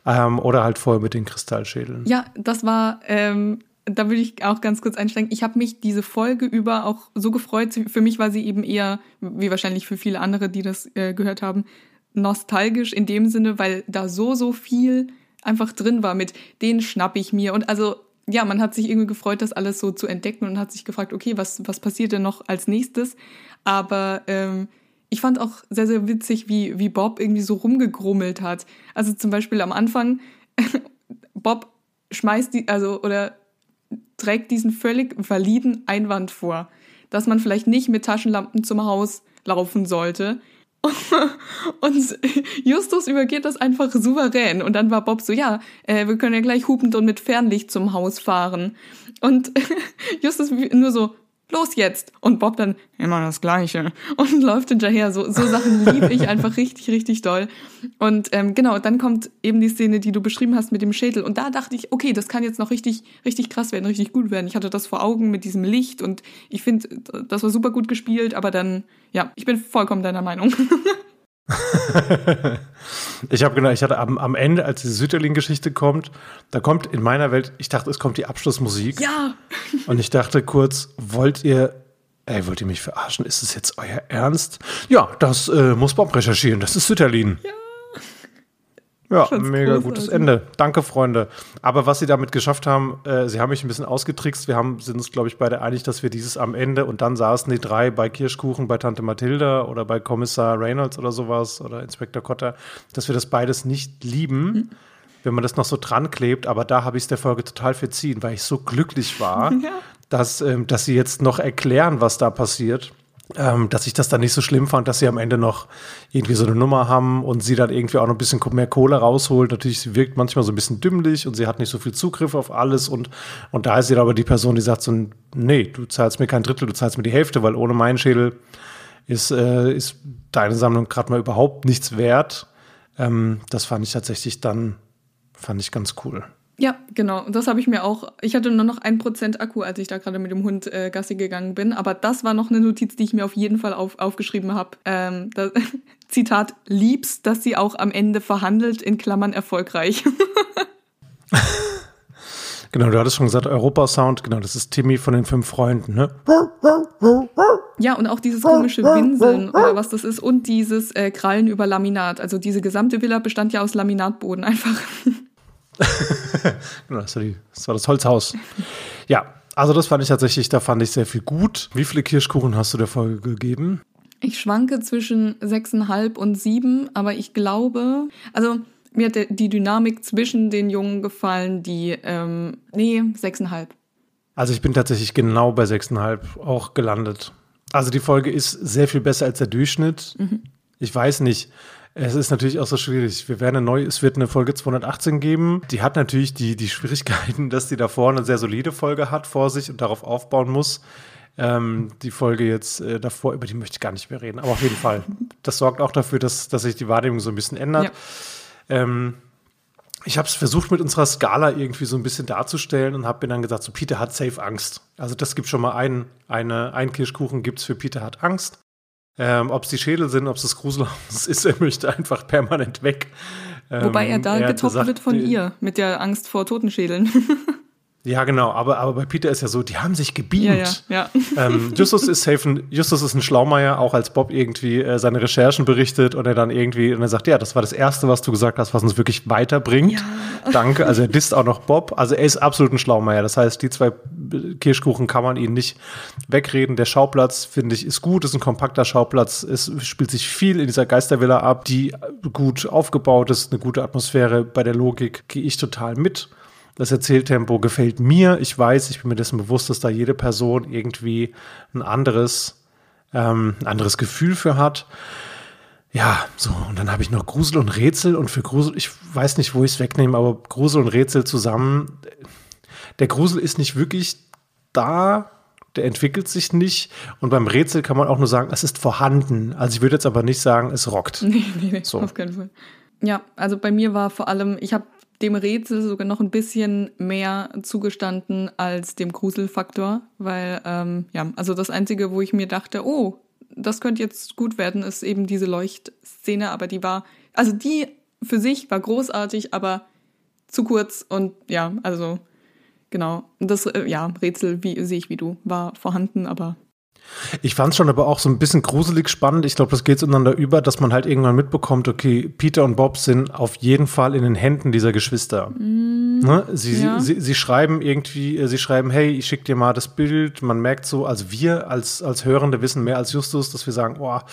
Ähm, oder halt vorher mit den Kristallschädeln. Ja, das war ähm, da würde ich auch ganz kurz einsteigen. Ich habe mich diese Folge über auch so gefreut. Für mich war sie eben eher, wie wahrscheinlich für viele andere, die das äh, gehört haben, nostalgisch in dem Sinne, weil da so, so viel einfach drin war mit, den schnapp ich mir. Und also, ja, man hat sich irgendwie gefreut, das alles so zu entdecken und hat sich gefragt, okay, was, was passiert denn noch als nächstes? Aber ähm, ich fand auch sehr, sehr witzig, wie, wie Bob irgendwie so rumgegrummelt hat. Also zum Beispiel am Anfang, (laughs) Bob schmeißt die, also, oder trägt diesen völlig validen Einwand vor, dass man vielleicht nicht mit Taschenlampen zum Haus laufen sollte. (laughs) Und Justus übergeht das einfach souverän. Und dann war Bob so, ja, äh, wir können ja gleich hupend und mit Fernlicht zum Haus fahren. Und (laughs) Justus nur so, los jetzt. Und Bob dann, immer das Gleiche. Und (laughs) läuft hinterher. So, so Sachen liebe ich einfach richtig, richtig doll. Und ähm, genau, dann kommt eben die Szene, die du beschrieben hast mit dem Schädel. Und da dachte ich, okay, das kann jetzt noch richtig, richtig krass werden, richtig gut werden. Ich hatte das vor Augen mit diesem Licht und ich finde, das war super gut gespielt, aber dann, ja, ich bin vollkommen deiner Meinung. (laughs) (laughs) ich habe genau, ich hatte am, am Ende, als die Sütterlin-Geschichte kommt, da kommt in meiner Welt, ich dachte, es kommt die Abschlussmusik. Ja. Und ich dachte kurz, wollt ihr, ey, wollt ihr mich verarschen? Ist es jetzt euer Ernst? Ja, das äh, muss Bob recherchieren, das ist Sütterlin. Ja. Ja, mega großartig. gutes Ende. Danke, Freunde. Aber was sie damit geschafft haben, äh, sie haben mich ein bisschen ausgetrickst. Wir haben, sind uns, glaube ich, beide einig, dass wir dieses am Ende und dann saßen die drei bei Kirschkuchen bei Tante Mathilda oder bei Kommissar Reynolds oder sowas oder Inspektor Cotter, dass wir das beides nicht lieben. Mhm. Wenn man das noch so dran klebt, aber da habe ich es der Folge total verziehen, weil ich so glücklich war, (laughs) ja. dass, ähm, dass sie jetzt noch erklären, was da passiert ähm, dass ich das dann nicht so schlimm fand, dass sie am Ende noch irgendwie so eine Nummer haben und sie dann irgendwie auch noch ein bisschen mehr Kohle rausholt. Natürlich, sie wirkt manchmal so ein bisschen dümmlich und sie hat nicht so viel Zugriff auf alles und, und da ist sie dann aber die Person, die sagt so, nee, du zahlst mir kein Drittel, du zahlst mir die Hälfte, weil ohne meinen Schädel ist, äh, ist deine Sammlung gerade mal überhaupt nichts wert. Ähm, das fand ich tatsächlich dann, fand ich ganz cool. Ja, genau. Und das habe ich mir auch. Ich hatte nur noch ein Prozent Akku, als ich da gerade mit dem Hund äh, Gassi gegangen bin. Aber das war noch eine Notiz, die ich mir auf jeden Fall auf, aufgeschrieben habe. Ähm, (laughs) Zitat: Liebst, dass sie auch am Ende verhandelt, in Klammern erfolgreich. (laughs) genau, du hattest schon gesagt, Europa-Sound. Genau, das ist Timmy von den fünf Freunden, ne? Ja, und auch dieses komische Winseln oder (laughs) was das ist und dieses äh, Krallen über Laminat. Also diese gesamte Villa bestand ja aus Laminatboden einfach. (laughs) genau, das war, die, das war das Holzhaus. Ja, also das fand ich tatsächlich, da fand ich sehr viel gut. Wie viele Kirschkuchen hast du der Folge gegeben? Ich schwanke zwischen 6,5 und 7, aber ich glaube, also mir hat die Dynamik zwischen den Jungen gefallen, die, ähm, nee, 6,5. Also ich bin tatsächlich genau bei 6,5 auch gelandet. Also die Folge ist sehr viel besser als der Durchschnitt. Mhm. Ich weiß nicht, es ist natürlich auch so schwierig. Wir werden eine neue, es wird eine Folge 218 geben. Die hat natürlich die, die Schwierigkeiten, (laughs) dass die davor eine sehr solide Folge hat vor sich und darauf aufbauen muss. Ähm, die Folge jetzt äh, davor, über die möchte ich gar nicht mehr reden. Aber auf jeden Fall. Das sorgt auch dafür, dass, dass sich die Wahrnehmung so ein bisschen ändert. Ja. Ähm, ich habe es versucht, mit unserer Skala irgendwie so ein bisschen darzustellen und habe mir dann gesagt, so Peter hat safe Angst. Also das gibt schon mal einen, eine, ein Kirschkuchen gibt es für Peter hat Angst. Ähm, ob es die Schädel sind, ob es das Gruselhaus (laughs) ist, er möchte einfach permanent weg. Ähm, Wobei er da er getoppt gesagt, wird von ihr mit der Angst vor Totenschädeln. (laughs) Ja, genau, aber, aber bei Peter ist ja so, die haben sich gebeamt. Ja, ja, ja. (laughs) Ähm, Justus ist safe ein, Justus ist ein Schlaumeier, auch als Bob irgendwie äh, seine Recherchen berichtet und er dann irgendwie, und er sagt, ja, das war das Erste, was du gesagt hast, was uns wirklich weiterbringt. Ja. (laughs) Danke. Also er disst auch noch Bob. Also er ist absolut ein Schlaumeier. Das heißt, die zwei Kirschkuchen kann man ihn nicht wegreden. Der Schauplatz, finde ich, ist gut, ist ein kompakter Schauplatz. Es spielt sich viel in dieser Geistervilla ab, die gut aufgebaut ist, eine gute Atmosphäre. Bei der Logik gehe ich total mit. Das Erzähltempo gefällt mir. Ich weiß, ich bin mir dessen bewusst, dass da jede Person irgendwie ein anderes, ähm, ein anderes Gefühl für hat. Ja, so, und dann habe ich noch Grusel und Rätsel und für Grusel, ich weiß nicht, wo ich es wegnehme, aber Grusel und Rätsel zusammen. Der Grusel ist nicht wirklich da, der entwickelt sich nicht. Und beim Rätsel kann man auch nur sagen, es ist vorhanden. Also ich würde jetzt aber nicht sagen, es rockt. Nee, nee, nee, so. auf keinen Fall. Ja, also bei mir war vor allem, ich habe dem Rätsel sogar noch ein bisschen mehr zugestanden als dem Gruselfaktor, weil, ähm, ja, also das Einzige, wo ich mir dachte, oh, das könnte jetzt gut werden, ist eben diese Leuchtszene, aber die war, also die für sich war großartig, aber zu kurz und ja, also genau. Das, äh, ja, Rätsel, wie sehe ich wie du, war vorhanden, aber ich fand es schon aber auch so ein bisschen gruselig spannend. Ich glaube, das geht zueinander über, dass man halt irgendwann mitbekommt, okay, Peter und Bob sind auf jeden Fall in den Händen dieser Geschwister. Mm, ne? sie, ja. sie, sie, schreiben irgendwie, äh, sie schreiben, hey, ich schicke dir mal das Bild. Man merkt so, also wir als, als Hörende wissen mehr als Justus, dass wir sagen, boah,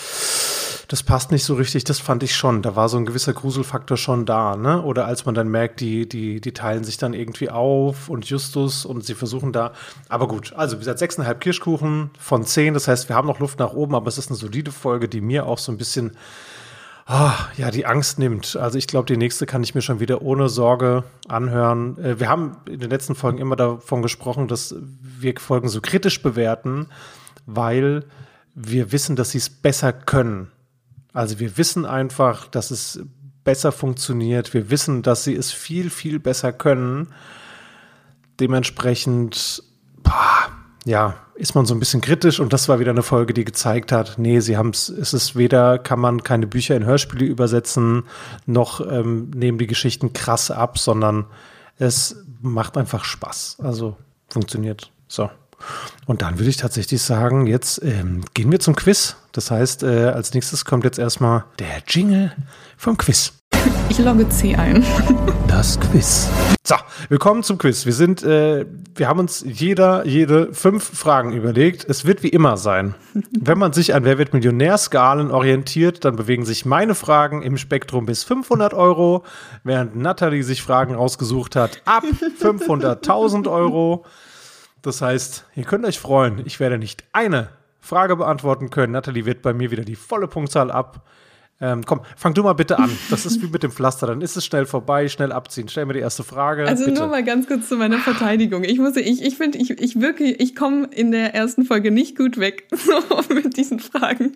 das passt nicht so richtig, das fand ich schon. Da war so ein gewisser Gruselfaktor schon da, ne? Oder als man dann merkt, die, die, die teilen sich dann irgendwie auf und Justus und sie versuchen da. Aber gut, also wie gesagt, sechseinhalb Kirschkuchen von zehn. Das heißt, wir haben noch Luft nach oben, aber es ist eine solide Folge, die mir auch so ein bisschen oh, ja, die Angst nimmt. Also ich glaube, die nächste kann ich mir schon wieder ohne Sorge anhören. Äh, wir haben in den letzten Folgen immer davon gesprochen, dass wir Folgen so kritisch bewerten, weil wir wissen, dass sie es besser können. Also wir wissen einfach, dass es besser funktioniert. Wir wissen, dass sie es viel, viel besser können. Dementsprechend, boah, ja, ist man so ein bisschen kritisch und das war wieder eine Folge, die gezeigt hat, nee, sie haben es, es ist weder, kann man keine Bücher in Hörspiele übersetzen, noch ähm, nehmen die Geschichten krass ab, sondern es macht einfach Spaß. Also funktioniert. So. Und dann würde ich tatsächlich sagen, jetzt ähm, gehen wir zum Quiz. Das heißt, äh, als nächstes kommt jetzt erstmal der Jingle vom Quiz. (laughs) Ich logge C ein. (laughs) Das Quiz. So, willkommen zum Quiz. Wir sind, äh, wir haben uns jeder, jede fünf Fragen überlegt. Es wird wie immer sein. (laughs) Wenn man sich an Wer wird Millionär-Skalen orientiert, dann bewegen sich meine Fragen im Spektrum bis 500 Euro, während Natalie sich Fragen rausgesucht hat ab 500.000 Euro. Das heißt, ihr könnt euch freuen, ich werde nicht eine Frage beantworten können. Natalie wird bei mir wieder die volle Punktzahl ab ähm, komm, fang du mal bitte an. Das ist wie mit dem Pflaster. Dann ist es schnell vorbei, schnell abziehen. Stell mir die erste Frage. Also bitte. nur mal ganz kurz zu meiner Verteidigung. Ich muss, ich, ich finde, ich, ich wirklich, ich komme in der ersten Folge nicht gut weg (laughs) so, mit diesen Fragen.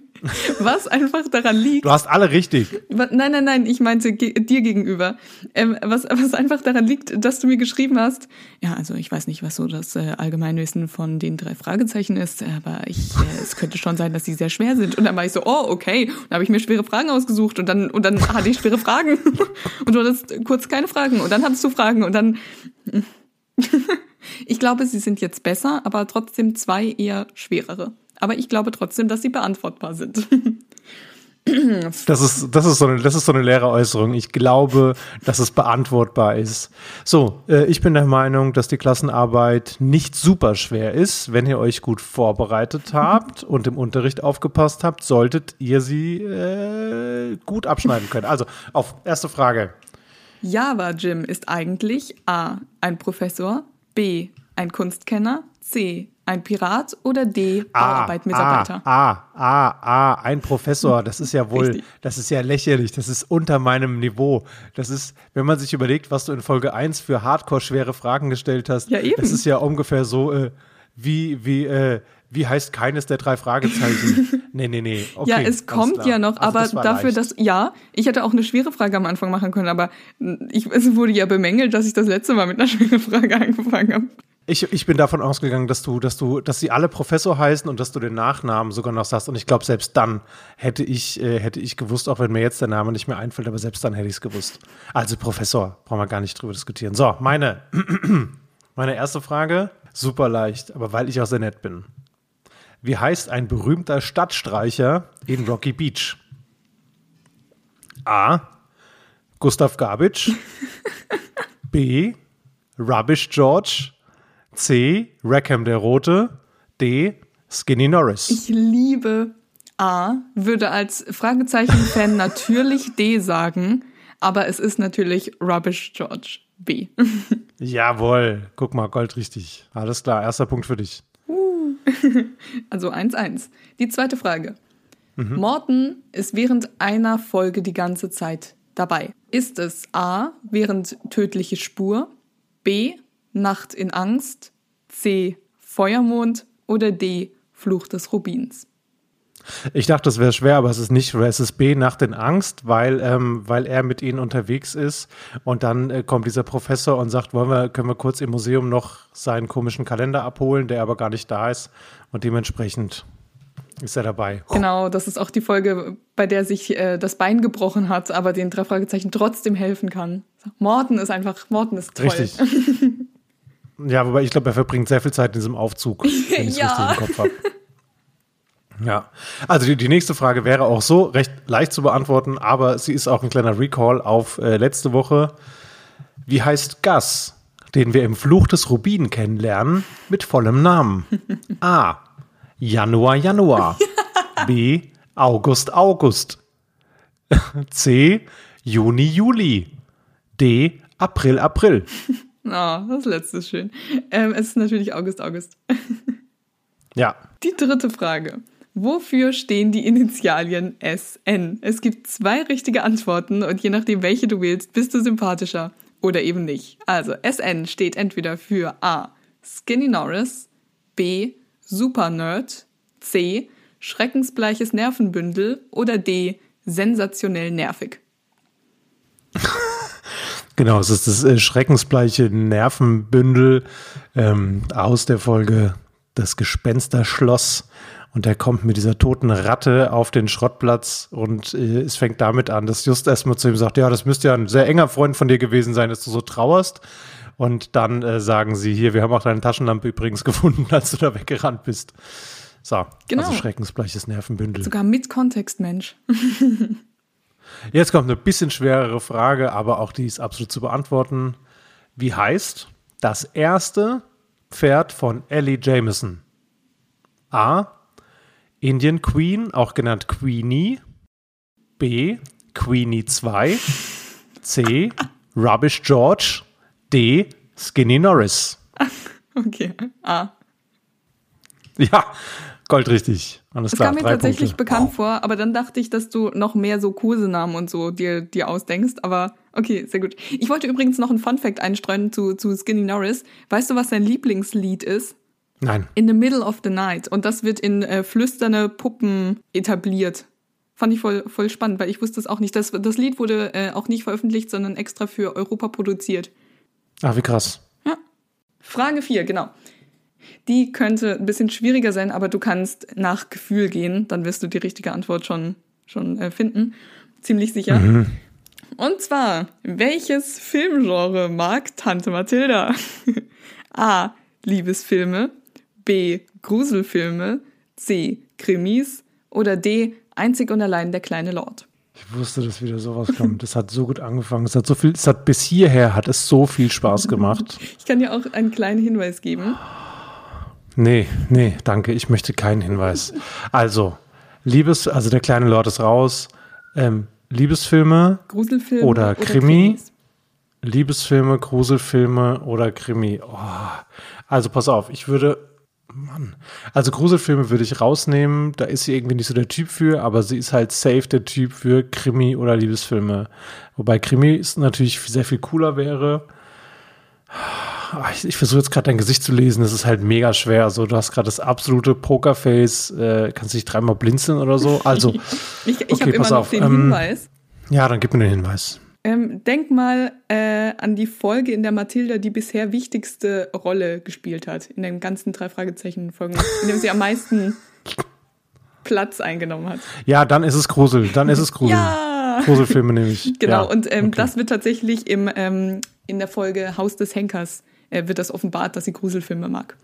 Was einfach daran liegt. Du hast alle richtig. Nein, nein, nein, ich meinte dir gegenüber. Ähm, was, was einfach daran liegt, dass du mir geschrieben hast. Ja, also ich weiß nicht, was so das äh, Allgemeinwissen von den drei Fragezeichen ist, aber ich, äh, es könnte schon sein, dass sie sehr schwer sind. Und dann war ich so, oh, okay. Dann habe ich mir schwere Fragen ausgesucht und dann, und dann hatte ich schwere Fragen. (laughs) Und du hattest kurz keine Fragen und dann hattest du Fragen und dann. (laughs) ich glaube, sie sind jetzt besser, aber trotzdem zwei eher schwerere. Aber ich glaube trotzdem, dass sie beantwortbar sind. (laughs) Das ist, das ist so eine, das ist so eine leere Äußerung. Ich glaube, dass es beantwortbar ist. So, äh, ich bin der Meinung, dass die Klassenarbeit nicht super schwer ist. Wenn ihr euch gut vorbereitet habt und im Unterricht aufgepasst habt, solltet ihr sie äh, gut abschneiden können. Also, auf erste Frage. Java Jim ist eigentlich A. ein Professor, B. ein Kunstkenner, C. ein Pirat oder D. Bauarbeitmitarbeiter. Ah, ah, ah, ah, ein Professor. Das ist ja wohl, Richtig. das ist ja lächerlich. Das ist unter meinem Niveau. Das ist, wenn man sich überlegt, was du in Folge 1 für hardcore schwere Fragen gestellt hast. Ja, eben. Das ist ja ungefähr so, äh, wie, wie, äh, wie heißt keines der drei Fragezeichen? (laughs) nee, nee, nee. Okay, ja, es kommt klar. ja noch, Also aber das war dafür, leicht. dass, ja, ich hätte auch eine schwere Frage am Anfang machen können, aber ich, es wurde ja bemängelt, dass ich das letzte Mal mit einer (laughs) schweren Frage angefangen habe. Ich, ich bin davon ausgegangen, dass du, dass du, dass sie alle Professor heißen und dass du den Nachnamen sogar noch sagst. Und ich glaube, selbst dann hätte ich, äh, hätte ich gewusst, auch wenn mir jetzt der Name nicht mehr einfällt, aber selbst dann hätte ich es gewusst. Also Professor, brauchen wir gar nicht drüber diskutieren. So, meine, (clears throat) meine erste Frage, super leicht, aber weil ich auch sehr nett bin. Wie heißt ein berühmter Stadtstreicher in Rocky Beach? A. Gustav Garbage. B. Rubbish George. C. Rackham der Rote. D. Skinny Norris. Ich liebe A, würde als Fragezeichen-Fan (laughs) natürlich D sagen, aber es ist natürlich Rubbish George B. (laughs) Jawohl. Guck mal, goldrichtig. Alles klar, erster Punkt für dich. (laughs) Also 1-1. Die zweite Frage. Morten ist während einer Folge die ganze Zeit dabei. Ist es A, während tödliche Spur, B, Nacht in Angst, C, Feuermond oder D, Fluch des Rubins? Ich dachte, das wäre schwer, aber es ist nicht schwer. Es ist B nach den Angst, weil, ähm, weil er mit ihnen unterwegs ist. Und dann äh, kommt dieser Professor und sagt, wollen wir, können wir kurz im Museum noch seinen komischen Kalender abholen, der aber gar nicht da ist. Und dementsprechend ist er dabei. Genau, das ist auch die Folge, bei der sich äh, das Bein gebrochen hat, aber den drei Fragezeichen trotzdem helfen kann. Morten ist einfach, Morten ist toll. Richtig. (laughs) Ja, wobei ich glaube, er verbringt sehr viel Zeit in diesem Aufzug, wenn (laughs) ich es Ja. richtig im Kopf habe. Ja, also die, die nächste Frage wäre auch so recht leicht zu beantworten, aber sie ist auch ein kleiner Recall auf äh, letzte Woche. Wie heißt Gas, den wir im Fluch des Rubin kennenlernen, mit vollem Namen? A. Januar, Januar. (laughs) B. August, August. (laughs) C. Juni, Juli. D. April, April. Ah, das letzte ist schön. Ähm, es ist natürlich August, August. Ja, Die dritte Frage. Wofür stehen die Initialien SN? Es gibt zwei richtige Antworten und je nachdem, welche du wählst, bist du sympathischer oder eben nicht. Also SN steht entweder für A. Skinny Norris, B. Super Nerd, C. Schreckensbleiches Nervenbündel oder D. Sensationell nervig. (laughs) Genau, es ist das äh, schreckensbleiche Nervenbündel ähm, aus der Folge das Gespensterschloss. Und er kommt mit dieser toten Ratte auf den Schrottplatz und äh, es fängt damit an, dass Just erstmal zu ihm sagt, ja, das müsste ja ein sehr enger Freund von dir gewesen sein, dass du so trauerst. Und dann äh, sagen sie, hier, wir haben auch deine Taschenlampe übrigens (laughs) gefunden, als du da weggerannt bist. So, Genau. also schreckensbleiches Nervenbündel. Sogar mit Kontext, Mensch. (laughs) Jetzt kommt eine bisschen schwerere Frage, aber auch die ist absolut zu beantworten. Wie heißt das erste Pferd von Ellie Jameson? A. Indian Queen, auch genannt Queenie. B. Queenie 2. C. Rubbish George. D. Skinny Norris. (laughs) Okay. Ah. Ja, goldrichtig. Alles Das klar, kam mir tatsächlich Punkte. bekannt vor, aber dann dachte ich, dass du noch mehr so Kosenamen und so dir, dir ausdenkst. Aber okay, sehr gut. Ich wollte übrigens noch einen Fun-Fact einstreuen zu, zu Skinny Norris. Weißt du, was sein Lieblingslied ist? Nein. In the Middle of the Night. Und das wird in äh, flüsternde Puppen etabliert. Fand ich voll, voll spannend, weil ich wusste es auch nicht. Das, das Lied wurde äh, auch nicht veröffentlicht, sondern extra für Europa produziert. Ach, wie krass. Frage 4, genau. Die könnte ein bisschen schwieriger sein, aber du kannst nach Gefühl gehen, dann wirst du die richtige Antwort schon, schon äh, finden. Ziemlich sicher. Und zwar, welches Filmgenre mag Tante Mathilda? (laughs) A. Liebesfilme. B. Gruselfilme. C. Krimis. Oder D. Einzig und allein der kleine Lord. Ich wusste, dass wieder sowas kommt. Das hat so gut angefangen. Es hat so viel, es hat bis hierher hat es so viel Spaß gemacht. (laughs) Ich kann dir auch einen kleinen Hinweis geben. Nee, nee, danke. Ich möchte keinen Hinweis. Also, Liebes, also der kleine Lord ist raus. Ähm, Liebesfilme, Gruselfilme Oder Krimi. Krimis. Liebesfilme, Gruselfilme oder Krimi. Oh. Also pass auf, ich würde, Mann, also Gruselfilme würde ich rausnehmen. Da ist sie irgendwie nicht so der Typ für, aber sie ist halt safe der Typ für Krimi oder Liebesfilme. Wobei Krimi ist natürlich sehr viel cooler wäre. Ah, Ich, ich versuche jetzt gerade dein Gesicht zu lesen, das ist halt mega schwer. Also, du hast gerade das absolute Pokerface, äh, kannst dich dreimal blinzeln oder so. Also, (laughs) Ich, ich Okay, habe immer noch auf, den ähm, Hinweis. ja, dann gib mir den Hinweis. Ähm, denk mal äh, an die Folge, in der Mathilda die bisher wichtigste Rolle gespielt hat. In den ganzen drei Fragezeichen-Folgen, in dem sie am meisten (laughs) Platz eingenommen hat. Ja, dann ist es Grusel, dann ist es Grusel. Ja! Gruselfilme nehme ich. (laughs) Genau, ja. und ähm, okay. das wird tatsächlich im, ähm, in der Folge Haus des Henkers wird das offenbart, dass sie Gruselfilme mag.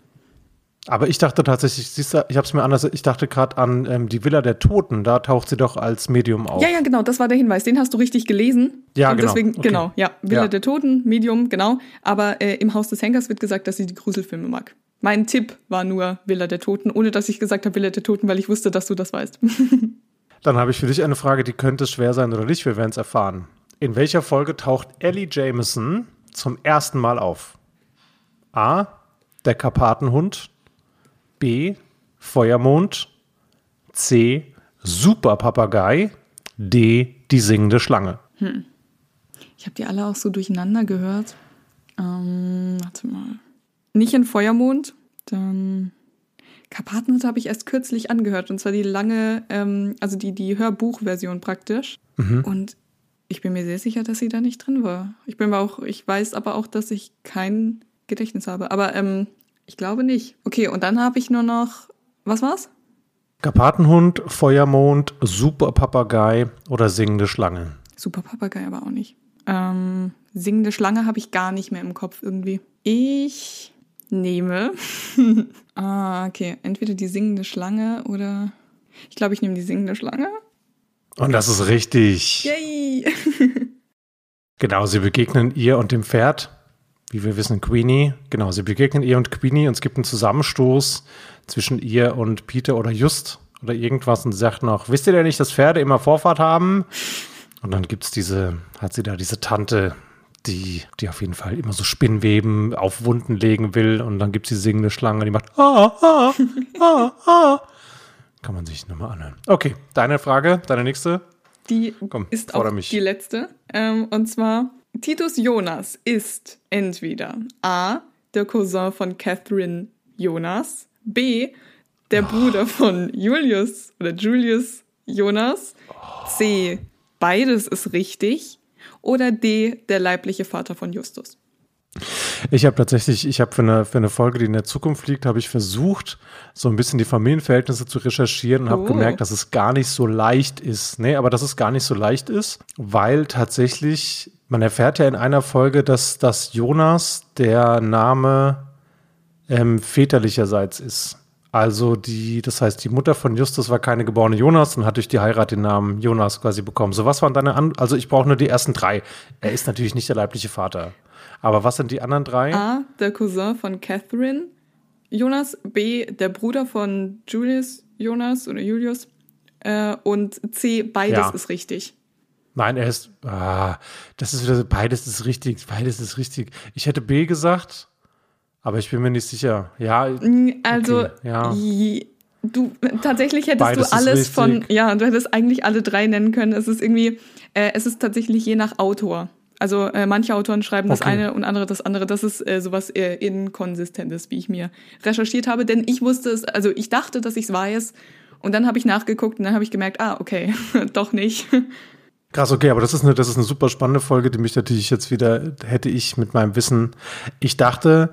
Aber ich dachte tatsächlich, siehst du, ich habe es mir anders, ich dachte gerade an ähm, die Villa der Toten, da taucht sie doch als Medium auf. Ja, ja, genau, das war der Hinweis. Den hast du richtig gelesen. Ja, und genau. Deswegen, Okay. genau, ja. Villa Ja. der Toten, Medium, genau. Aber äh, im Haus des Henkers wird gesagt, dass sie die Gruselfilme mag. Mein Tipp war nur Villa der Toten, ohne dass ich gesagt habe Villa der Toten, weil ich wusste, dass du das weißt. (laughs) Dann habe ich für dich eine Frage, die könnte schwer sein oder nicht, wir werden es erfahren. In welcher Folge taucht Ellie Jameson zum ersten Mal auf? A. Der Karpatenhund. B. Feuermond. C. Superpapagei. D. Die singende Schlange. Ich habe die alle auch so durcheinander gehört. Ähm, warte mal. Nicht in Feuermond, dann Karpatenhütte habe ich erst kürzlich angehört und zwar die lange, ähm, also die, die Hörbuchversion praktisch. Und ich bin mir sehr sicher, dass sie da nicht drin war. Ich bin mir auch, ich weiß aber auch, dass ich kein Gedächtnis habe. Aber ähm, ich glaube nicht. Okay, und dann habe ich nur noch. Was war's? Karpatenhund, Feuermond, Superpapagei oder singende Schlange. Super Papagei aber auch nicht. Ähm, singende Schlange habe ich gar nicht mehr im Kopf irgendwie. Ich nehme. (laughs) ah, okay. Entweder die singende Schlange oder. Ich glaube, ich nehme die singende Schlange. Und das ist richtig. Yay! (laughs) Genau, sie begegnen ihr und dem Pferd, wie wir wissen, Queenie. Genau, sie begegnen ihr und Queenie und es gibt einen Zusammenstoß zwischen ihr und Peter oder Just oder irgendwas und sagt noch, wisst ihr denn nicht, dass Pferde immer Vorfahrt haben? Und dann gibt es diese, hat sie da diese Tante, die, die auf jeden Fall immer so Spinnweben auf Wunden legen will und dann gibt es die singende Schlange, die macht ah, ah, ah, ah. Kann man sich nochmal anhören. Okay, deine Frage, deine nächste. Die Komm, ist auch mich. die letzte. Ähm, und zwar, Titus Jonas ist entweder A, der Cousin von Catherine Jonas, B, der Bruder von Julius oder Julius Jonas, C, beides ist richtig, oder D, der leibliche Vater von Justus. Ich habe tatsächlich, ich habe für eine, für eine Folge, die in der Zukunft liegt, habe ich versucht, so ein bisschen die Familienverhältnisse zu recherchieren und habe Oh. gemerkt, dass es gar nicht so leicht ist. Nee, aber dass es gar nicht so leicht ist, weil tatsächlich, man erfährt ja in einer Folge, dass, dass Jonas der Name ähm, väterlicherseits ist. Also die, das heißt, die Mutter von Justus war keine geborene Jonas und hat durch die Heirat den Namen Jonas quasi bekommen. So, was waren deine an Also ich brauche nur die ersten drei. Er ist natürlich nicht der leibliche Vater. Aber was sind die anderen drei? A, der Cousin von Catherine Jonas, B, der Bruder von Julius Jonas oder Julius äh, und C, beides Ja. ist richtig. Nein, er ist. Ah, das ist wieder beides ist richtig, beides ist richtig. Ich hätte B gesagt, aber ich bin mir nicht sicher. Ja, Also, Okay, ja. je- du tatsächlich hättest Beides du alles von, ja, du hättest eigentlich alle drei nennen können. Es ist irgendwie, äh, es ist tatsächlich je nach Autor. Also äh, manche Autoren schreiben das Okay. eine und andere das andere. Das ist äh, sowas äh, Inkonsistentes, wie ich mir recherchiert habe. Denn ich wusste es, also ich dachte, dass ich es weiß. Und dann habe ich nachgeguckt und dann habe ich gemerkt, ah, okay, (laughs) doch nicht. Krass, okay, aber das ist eine, das ist eine super spannende Folge, die mich natürlich jetzt wieder, hätte ich mit meinem Wissen, ich dachte,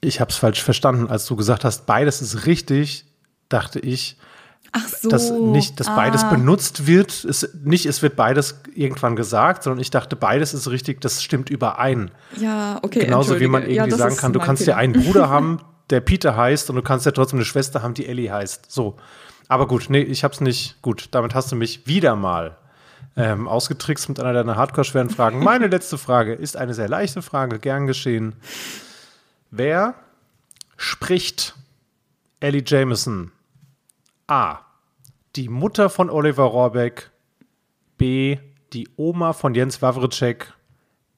ich habe es falsch verstanden, als du gesagt hast, beides ist richtig, dachte ich, Ach so. dass nicht, dass beides ah. benutzt wird, es, nicht, es wird beides irgendwann gesagt, sondern ich dachte, beides ist richtig, das stimmt überein. Ja, okay. Genauso wie man irgendwie ja, sagen kann, du kannst ja einen Bruder (laughs) haben, der Peter heißt, und du kannst ja trotzdem eine Schwester haben, die Ellie heißt. So. Aber gut, nee, ich hab's nicht. Gut, damit hast du mich wieder mal ähm, ausgetrickst mit einer deiner hardcore-schweren Fragen. Meine letzte Frage ist eine sehr leichte Frage, gern geschehen. Wer spricht Ellie Jameson? A. Die Mutter von Oliver Rohrbeck. B. Die Oma von Jens Wawritschek.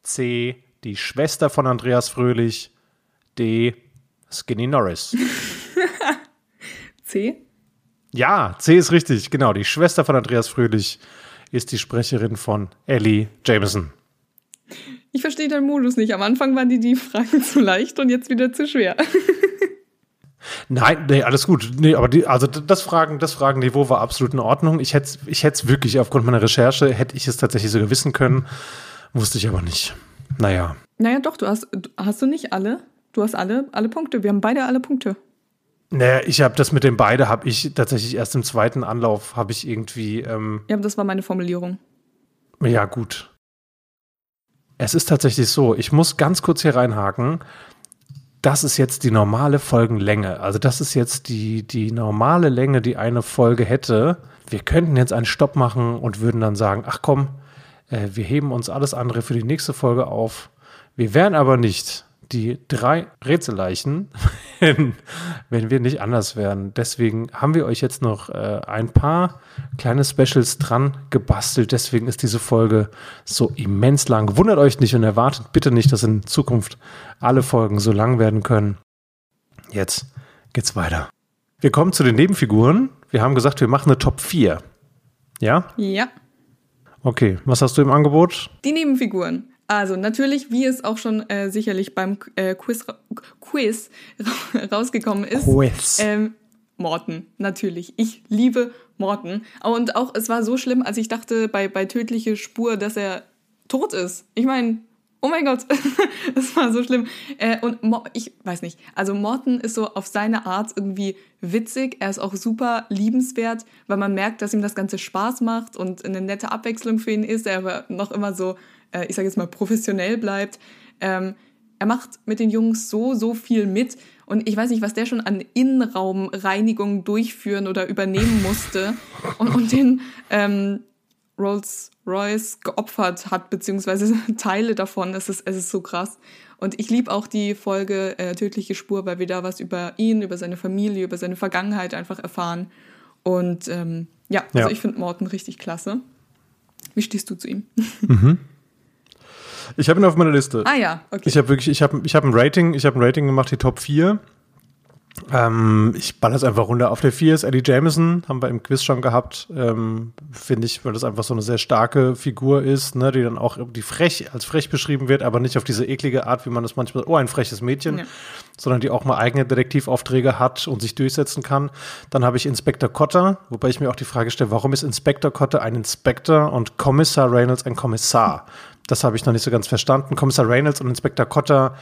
C. Die Schwester von Andreas Fröhlich. D. Skinny Norris. (laughs) C? Ja, C ist richtig. Genau, die Schwester von Andreas Fröhlich ist die Sprecherin von Ellie Jameson. Ich verstehe deinen Modus nicht. Am Anfang waren die die Fragen (laughs) zu leicht und jetzt wieder zu schwer. (laughs) Nein, nee, alles gut. Nee, aber die, also das Fragen, das Fragenniveau war absolut in Ordnung. Ich hätte ich hätte es wirklich aufgrund meiner Recherche, hätte ich es tatsächlich sogar wissen können. Wusste ich aber nicht. Naja. Naja, doch, du hast, hast du nicht alle? Du hast alle, alle Punkte. Wir haben beide alle Punkte. Naja, ich habe das mit den beide, habe ich tatsächlich erst im zweiten Anlauf, habe ich irgendwie, ähm, Ja, das war meine Formulierung. ja gut. Es ist tatsächlich so, ich muss ganz kurz hier reinhaken. Das ist jetzt die normale Folgenlänge. Also das ist jetzt die, die normale Länge, die eine Folge hätte. Wir könnten jetzt einen Stopp machen und würden dann sagen, ach komm, äh, wir heben uns alles andere für die nächste Folge auf. Wir wären aber nicht die drei Rätselleichen, (laughs) wenn, wenn wir nicht anders wären. Deswegen haben wir euch jetzt noch äh, ein paar kleine Specials dran gebastelt. Deswegen ist diese Folge so immens lang. Wundert euch nicht und erwartet bitte nicht, dass in Zukunft alle Folgen so lang werden können. Jetzt geht's weiter. Wir kommen zu den Nebenfiguren. Wir haben gesagt, wir machen eine Top 4. Ja? Ja. Okay. Was hast du im Angebot? Die Nebenfiguren. Also natürlich, wie es auch schon äh, sicherlich beim äh, Quiz, Quiz ra (laughs) rausgekommen ist. Quiz. Ähm, Morten, natürlich. Ich liebe Morten. Und auch, es war so schlimm, als ich dachte bei, bei Tödliche Spur, dass er tot ist. Ich meine, oh mein Gott, (laughs) das war so schlimm. Äh, und Mo ich weiß nicht, also Morten ist so auf seine Art irgendwie witzig. Er ist auch super liebenswert, weil man merkt, dass ihm das Ganze Spaß macht und eine nette Abwechslung für ihn ist. Er aber noch immer so, äh, ich sage jetzt mal, professionell bleibt. Ähm, er macht mit den Jungs so, so viel mit. Und ich weiß nicht, was der schon an Innenraumreinigung durchführen oder übernehmen musste (laughs) und, und den ähm, Rolls Royce geopfert hat, beziehungsweise (laughs) Teile davon. Es ist, es ist so krass. Und ich liebe auch die Folge äh, Tödliche Spur, weil wir da was über ihn, über seine Familie, über seine Vergangenheit einfach erfahren. Und ähm, ja, also Ja. ich finde Morten richtig klasse. Wie stehst du zu ihm? Ich habe ihn auf meiner Liste. ah ja, okay. Ich habe wirklich, ich habe ich hab ein Rating, ich habe ein Rating gemacht, die Top 4. Ähm, ich baller es einfach runter. Auf der 4 ist Eddie Jameson, haben wir im Quiz schon gehabt. Ähm, Finde ich, weil das einfach so eine sehr starke Figur ist, ne, die dann auch die frech, als frech beschrieben wird, aber nicht auf diese eklige Art, wie man das manchmal, oh, ein freches Mädchen, Ja. sondern die auch mal eigene Detektivaufträge hat und sich durchsetzen kann. Dann habe ich Inspektor Cotter, wobei ich mir auch die Frage stelle, warum ist Inspektor Cotter ein Inspektor und Kommissar Reynolds ein Kommissar? Das habe ich noch nicht so ganz verstanden. Kommissar Reynolds und Inspektor Cotter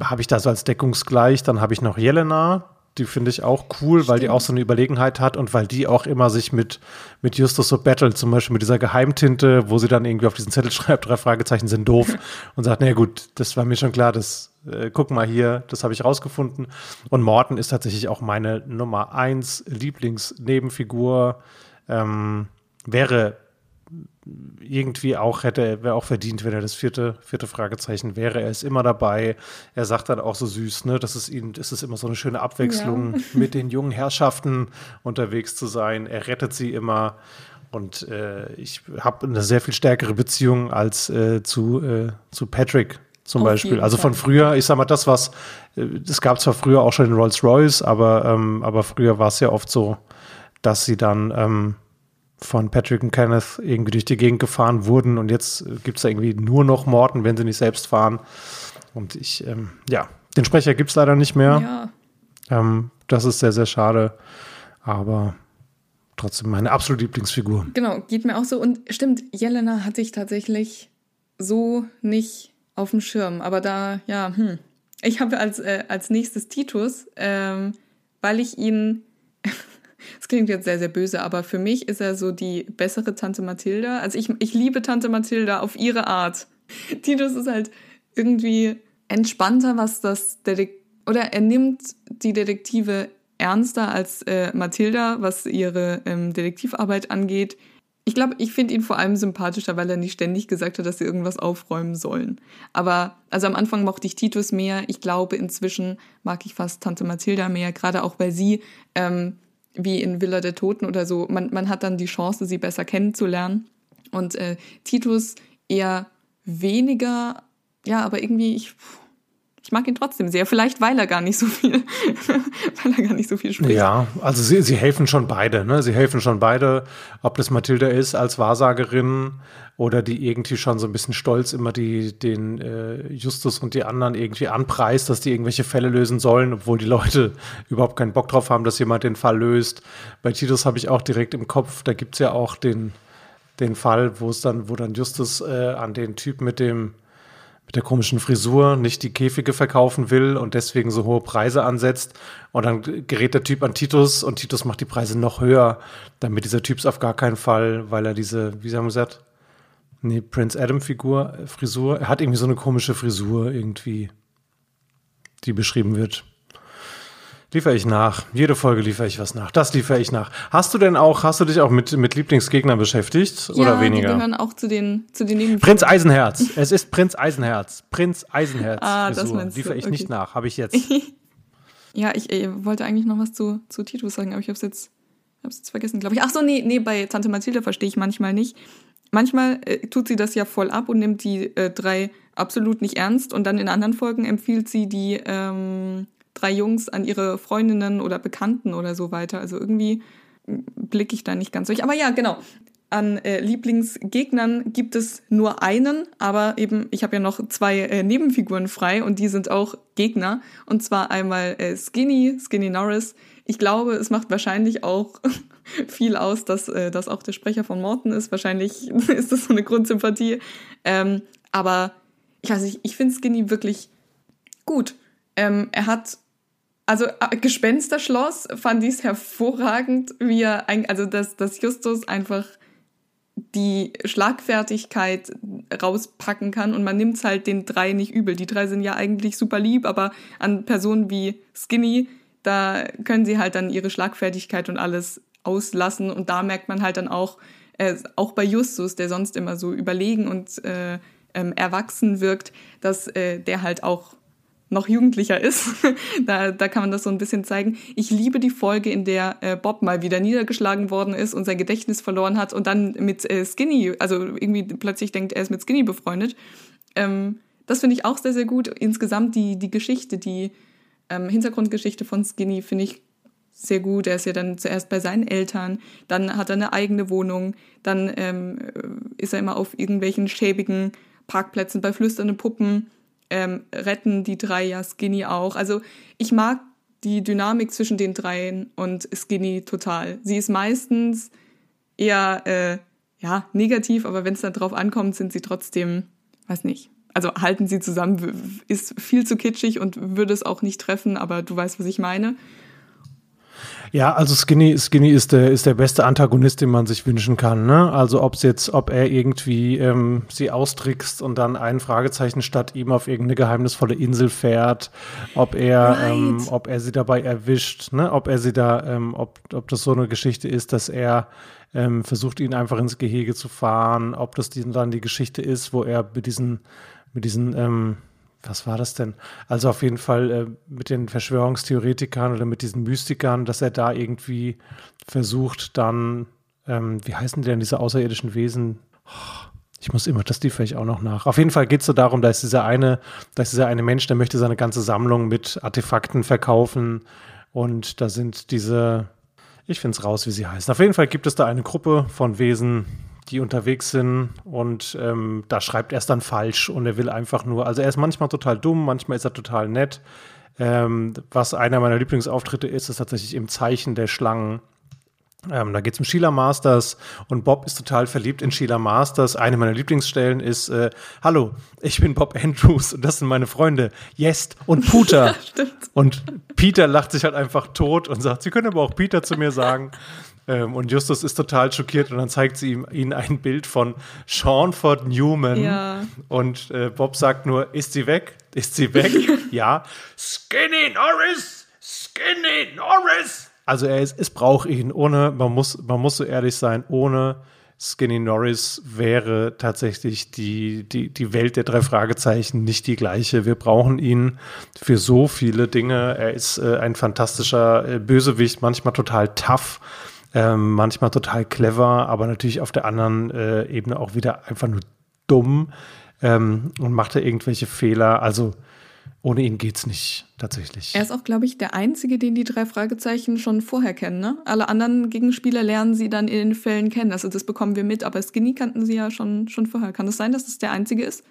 habe ich da so als deckungsgleich. Dann habe ich noch Jelena, die finde ich auch cool, weil die auch so eine Überlegenheit hat und weil die auch immer sich mit, mit Justus so battelt, zum Beispiel mit dieser Geheimtinte, wo sie dann irgendwie auf diesen Zettel schreibt, drei Fragezeichen sind doof (laughs) und sagt, naja gut, das war mir schon klar, das, äh, guck mal hier, das habe ich rausgefunden. Und Morten ist tatsächlich auch meine Nummer eins Lieblingsnebenfigur. Ähm, wäre irgendwie auch hätte, wäre auch verdient, wenn er das vierte, vierte Fragezeichen wäre. Er ist immer dabei. Er sagt dann auch so süß, ne, dass es ihm, es ist immer so eine schöne Abwechslung, ja. (laughs) mit den jungen Herrschaften unterwegs zu sein. Er rettet sie immer. Und äh, ich habe eine sehr viel stärkere Beziehung als äh, zu, äh, zu Patrick zum Auf Beispiel. Also von früher, ich sag mal, das, was, äh, es gab zwar früher auch schon den Rolls-Royce, aber, ähm, aber früher war es ja oft so, dass sie dann ähm, von Patrick und Kenneth irgendwie durch die Gegend gefahren wurden und jetzt gibt es da irgendwie nur noch Morten, wenn sie nicht selbst fahren. Und ich, ähm, ja, den Sprecher gibt es leider nicht mehr. Ja. Ähm, das ist sehr, sehr schade. Aber trotzdem meine absolute Lieblingsfigur. Genau, geht mir auch so. Und stimmt, Jelena hatte ich tatsächlich so nicht auf dem Schirm. Aber da, ja, hm. Ich habe als, äh, als nächstes Titus, ähm, weil ich ihn (laughs) das klingt jetzt sehr, sehr böse, aber für mich ist er so die bessere Tante Mathilda. Also ich, ich liebe Tante Mathilda auf ihre Art. Titus ist halt irgendwie entspannter, was das Detektiv, oder er nimmt die Detektive ernster als äh, Mathilda, was ihre ähm, Detektivarbeit angeht. Ich glaube, ich finde ihn vor allem sympathischer, weil er nicht ständig gesagt hat, dass sie irgendwas aufräumen sollen. Aber also am Anfang mochte ich Titus mehr. Ich glaube, inzwischen mag ich fast Tante Mathilda mehr, gerade auch weil sie ähm, wie in Villa der Toten oder so. Man, man hat dann die Chance, sie besser kennenzulernen. Und äh, Titus eher weniger, ja, aber irgendwie, ich, ich mag ihn trotzdem sehr. Vielleicht, weil er gar nicht so viel, (laughs) weil er gar nicht so viel spricht. Ja, also sie, sie helfen schon beide, ne? Sie helfen schon beide, ob das Mathilda ist als Wahrsagerin oder die irgendwie schon so ein bisschen stolz immer die, den äh, Justus und die anderen irgendwie anpreist, dass die irgendwelche Fälle lösen sollen, obwohl die Leute (laughs) überhaupt keinen Bock drauf haben, dass jemand den Fall löst. Bei Titus habe ich auch direkt im Kopf, da gibt es ja auch den, den Fall, wo es dann, wo dann Justus äh, an den Typ mit dem mit der komischen Frisur nicht die Käfige verkaufen will und deswegen so hohe Preise ansetzt. Und dann gerät der Typ an Titus und Titus macht die Preise noch höher, damit dieser Typ es auf gar keinen Fall, weil er diese, wie haben wir gesagt, nee, Prince Adam Figur, äh, Frisur, er hat irgendwie so eine komische Frisur irgendwie, die beschrieben wird. Liefere ich nach. Jede Folge liefere ich was nach. Das liefere ich nach. Hast du denn auch, hast du dich auch mit, mit Lieblingsgegnern beschäftigt ja, oder weniger? Die gehören auch zu den, zu den Prinz Eisenherz. es ist Prinz Eisenherz. Prinz Eisenherz. Ah, das meinst Liefere ich okay. nicht nach. Habe ich jetzt. (laughs) ja, ich, ich, wollte eigentlich noch was zu, zu Titus sagen, aber ich habe es jetzt, hab's jetzt vergessen, glaube ich. Ach so, nee, nee, bei Tante Mathilde verstehe ich manchmal nicht. Manchmal äh, tut sie das ja voll ab und nimmt die äh, drei absolut nicht ernst und dann in anderen Folgen empfiehlt sie die ähm, drei Jungs an ihre Freundinnen oder Bekannten oder so weiter. Also irgendwie blicke ich da nicht ganz durch. Aber ja, genau. An äh, Lieblingsgegnern gibt es nur einen, aber eben, ich habe ja noch zwei äh, Nebenfiguren frei und die sind auch Gegner. Und zwar einmal äh, Skinny, Skinny Norris. Ich glaube, es macht wahrscheinlich auch (laughs) viel aus, dass äh, das auch der Sprecher von Morton ist. Wahrscheinlich (laughs) ist das so eine Grundsympathie. Ähm, aber ich weiß nicht, ich finde Skinny wirklich gut. Ähm, er hat also äh, Gespensterschloss fand ich es hervorragend, wie er, also dass, dass Justus einfach die Schlagfertigkeit rauspacken kann und man nimmt es halt den drei nicht übel. Die drei sind ja eigentlich super lieb, aber an Personen wie Skinny, da können sie halt dann ihre Schlagfertigkeit und alles auslassen und da merkt man halt dann auch, äh, auch bei Justus, der sonst immer so überlegen und äh, ähm, erwachsen wirkt, dass äh, der halt auch noch jugendlicher ist. (laughs) da, da kann man das so ein bisschen zeigen. Ich liebe die Folge, in der äh, Bob mal wieder niedergeschlagen worden ist und sein Gedächtnis verloren hat und dann mit äh, Skinny, also irgendwie plötzlich denkt, er ist mit Skinny befreundet. Ähm, das finde ich auch sehr, sehr gut. Insgesamt die, die Geschichte, die ähm, Hintergrundgeschichte von Skinny finde ich sehr gut. Er ist ja dann zuerst bei seinen Eltern, dann hat er eine eigene Wohnung, dann ähm, ist er immer auf irgendwelchen schäbigen Parkplätzen bei flüsternden Puppen ähm, retten die drei ja Skinny auch. Also ich mag die Dynamik zwischen den dreien und Skinny total. Sie ist meistens eher äh, ja negativ, aber wenn es dann drauf ankommt, sind sie trotzdem weiß nicht. Also halten sie zusammen ist viel zu kitschig und würde es auch nicht treffen, aber du weißt, was ich meine. Ja, also Skinny, Skinny ist der, ist der beste Antagonist, den man sich wünschen kann. Ne? Also ob jetzt, ob er irgendwie ähm, sie austrickst und dann ein Fragezeichen statt ihm auf irgendeine geheimnisvolle Insel fährt, ob er, right. ähm, ob er sie dabei erwischt, ne? ob er sie da, ähm, ob, ob das so eine Geschichte ist, dass er ähm, versucht, ihn einfach ins Gehege zu fahren, ob das die, dann die Geschichte ist, wo er mit diesen, mit diesen ähm, was war das denn? Also auf jeden Fall äh, mit den Verschwörungstheoretikern oder mit diesen Mystikern, dass er da irgendwie versucht, dann, ähm, wie heißen die denn diese außerirdischen Wesen? Oh, ich muss immer, das die vielleicht auch noch nach. Auf jeden Fall geht es so darum, da ist dieser eine, da ist dieser eine Mensch, der möchte seine ganze Sammlung mit Artefakten verkaufen und da sind diese, ich finde es raus, wie sie heißen. Auf jeden Fall gibt es da eine Gruppe von Wesen, die unterwegs sind und ähm, da schreibt er es dann falsch und er will einfach nur, also er ist manchmal total dumm, manchmal ist er total nett. Ähm, was einer meiner Lieblingsauftritte ist, ist tatsächlich im Zeichen der Schlangen. Ähm, da geht es um Sheila Masters und Bob ist total verliebt in Sheila Masters. Eine meiner Lieblingsstellen ist, äh, hallo, ich bin Bob Andrews und das sind meine Freunde, Jest und Puter. (laughs) Ja, und Peter lacht sich halt einfach tot und sagt, Sie können aber auch Peter zu mir sagen. Ähm, und Justus ist total schockiert und dann zeigt sie ihm ihnen ein Bild von Seanford Newman. Ja. Und äh, Bob sagt nur, ist sie weg? Ist sie weg? (laughs) ja. Skinny Norris! Skinny Norris! Also er ist, es braucht ihn. Ohne, man muss, man muss so ehrlich sein, ohne Skinny Norris wäre tatsächlich die, die, die Welt der drei Fragezeichen nicht die gleiche. Wir brauchen ihn für so viele Dinge. Er ist äh, ein fantastischer äh, Bösewicht, manchmal total tough ähm, manchmal total clever, aber natürlich auf der anderen äh, Ebene auch wieder einfach nur dumm ähm, und macht da irgendwelche Fehler. Also ohne ihn geht's nicht, tatsächlich. Er ist auch, glaube ich, der Einzige, den die drei Fragezeichen schon vorher kennen. Ne? Alle anderen Gegenspieler lernen sie dann in den Fällen kennen. Also das bekommen wir mit, aber Skinny kannten sie ja schon, schon vorher. Kann es das sein, dass es der Einzige ist?